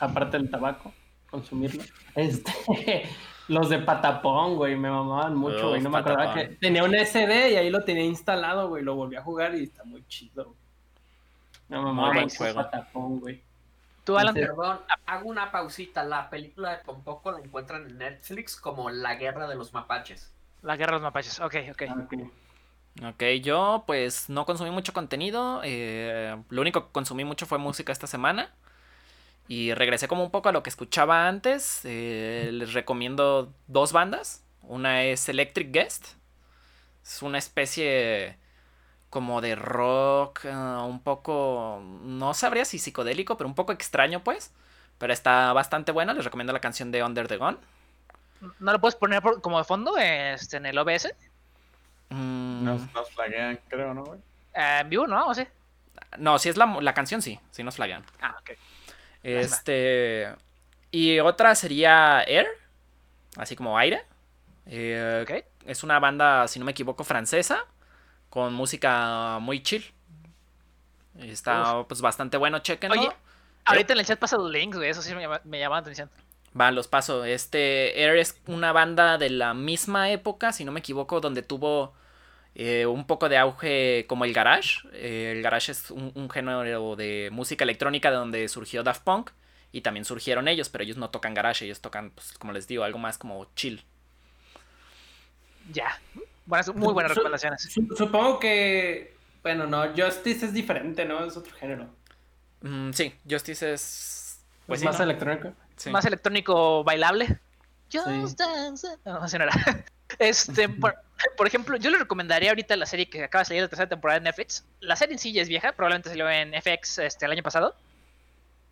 aparte del tabaco, consumirlo. Este, los de Patapón, güey, me mamaban mucho, güey. No me acordaba Patapón. que tenía un SD y ahí lo tenía instalado, güey. Lo volví a jugar y está muy chido. güey. Me mamaba buen mucho juego. Patapón, güey. Tú, Alan. Perdón, hago una pausita. La película de Pompoco la encuentran en Netflix como La Guerra de los Mapaches. La guerra de los mapaches. Ok, ok. Ah, ok. Yo pues no consumí mucho contenido. eh, lo único que consumí mucho fue música esta semana. Y regresé como un poco a lo que escuchaba antes. eh, les recomiendo dos bandas. Una es Electric Guest. Es una especie como de rock, ah, un poco, no sabría si psicodélico, pero un poco extraño pues. Pero está bastante bueno. Les recomiendo la canción de Under the Gun. ¿No lo puedes poner como de fondo este, en el OBS? Mm, Nos, nos flaguean, creo, ¿no, güey? Eh, ¿En vivo, no? ¿O sí? no, si es la, la canción, sí, sí nos flaguean. Ah, ok. Este. Y otra sería Air, así como aire. Eh, Ok. Es una banda, si no me equivoco, francesa, con música muy chill. Está pues bastante bueno, chequenlo. Oye, ahorita en el chat pasa los links, güey. Eso sí me llama, me llama la atención. Va, los paso. Este Air es una banda de la misma época, si no me equivoco, donde tuvo eh, un poco de auge como el garage. Eh, el garage es un, un género de música electrónica de donde surgió Daft Punk. Y también surgieron ellos, pero ellos no tocan garage, ellos tocan, pues, como les digo, algo más como chill. Ya. Buenas, muy buenas recomendaciones. su- Supongo que, bueno, no, Justice es diferente, ¿no? Es otro género. Mm, sí, Justice es. Pues es sí, más ¿no? electrónico. Sí. Más electrónico bailable. Just Sí. dance. No, así no era. Este, por, por ejemplo, yo le recomendaría ahorita la serie que acaba de salir la tercera temporada de Netflix. La serie en sí ya es vieja, probablemente salió en FX este, el año pasado,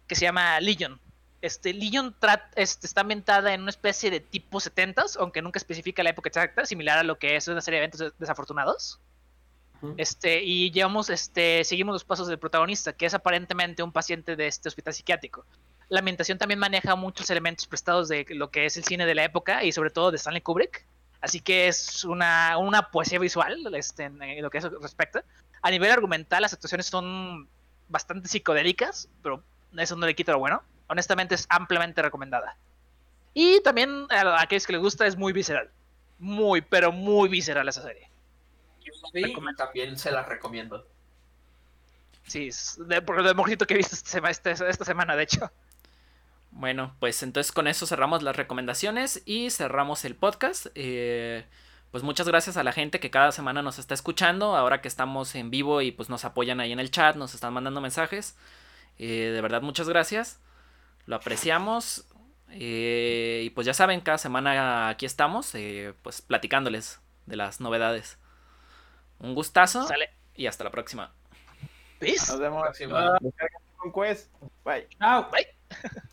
que se llama Legion. Este, Legion este, está ambientada en una especie de tipo 70s, aunque nunca especifica la época exacta, similar a lo que es una serie de eventos des- desafortunados. Este, y llevamos, este, seguimos los pasos del protagonista, que es aparentemente un paciente de este hospital psiquiátrico. La ambientación también maneja muchos elementos prestados de lo que es el cine de la época y sobre todo de Stanley Kubrick. Así que es una, una poesía visual este, en, en lo que eso respecta. A nivel argumental, las actuaciones son bastante psicodélicas, pero eso no le quita lo bueno. Honestamente es ampliamente recomendada. Y también a aquellos que les gusta es muy visceral. Muy, pero muy visceral esa serie. La y también se las recomiendo. Sí, es de, por lo mejorcito que he visto este- esta semana, de hecho. Bueno, pues entonces con eso cerramos las recomendaciones y cerramos el podcast. Eh, pues muchas gracias a la gente que cada semana nos está escuchando, ahora que estamos en vivo y pues nos apoyan ahí en el chat, nos están mandando mensajes. Eh, de verdad, muchas gracias. Lo apreciamos. Eh, y pues ya saben, cada semana aquí estamos, eh, pues platicándoles de las novedades. Un gustazo Sale. y hasta la próxima. ¿Ves? Nos vemos. Bye. Chao. Bye.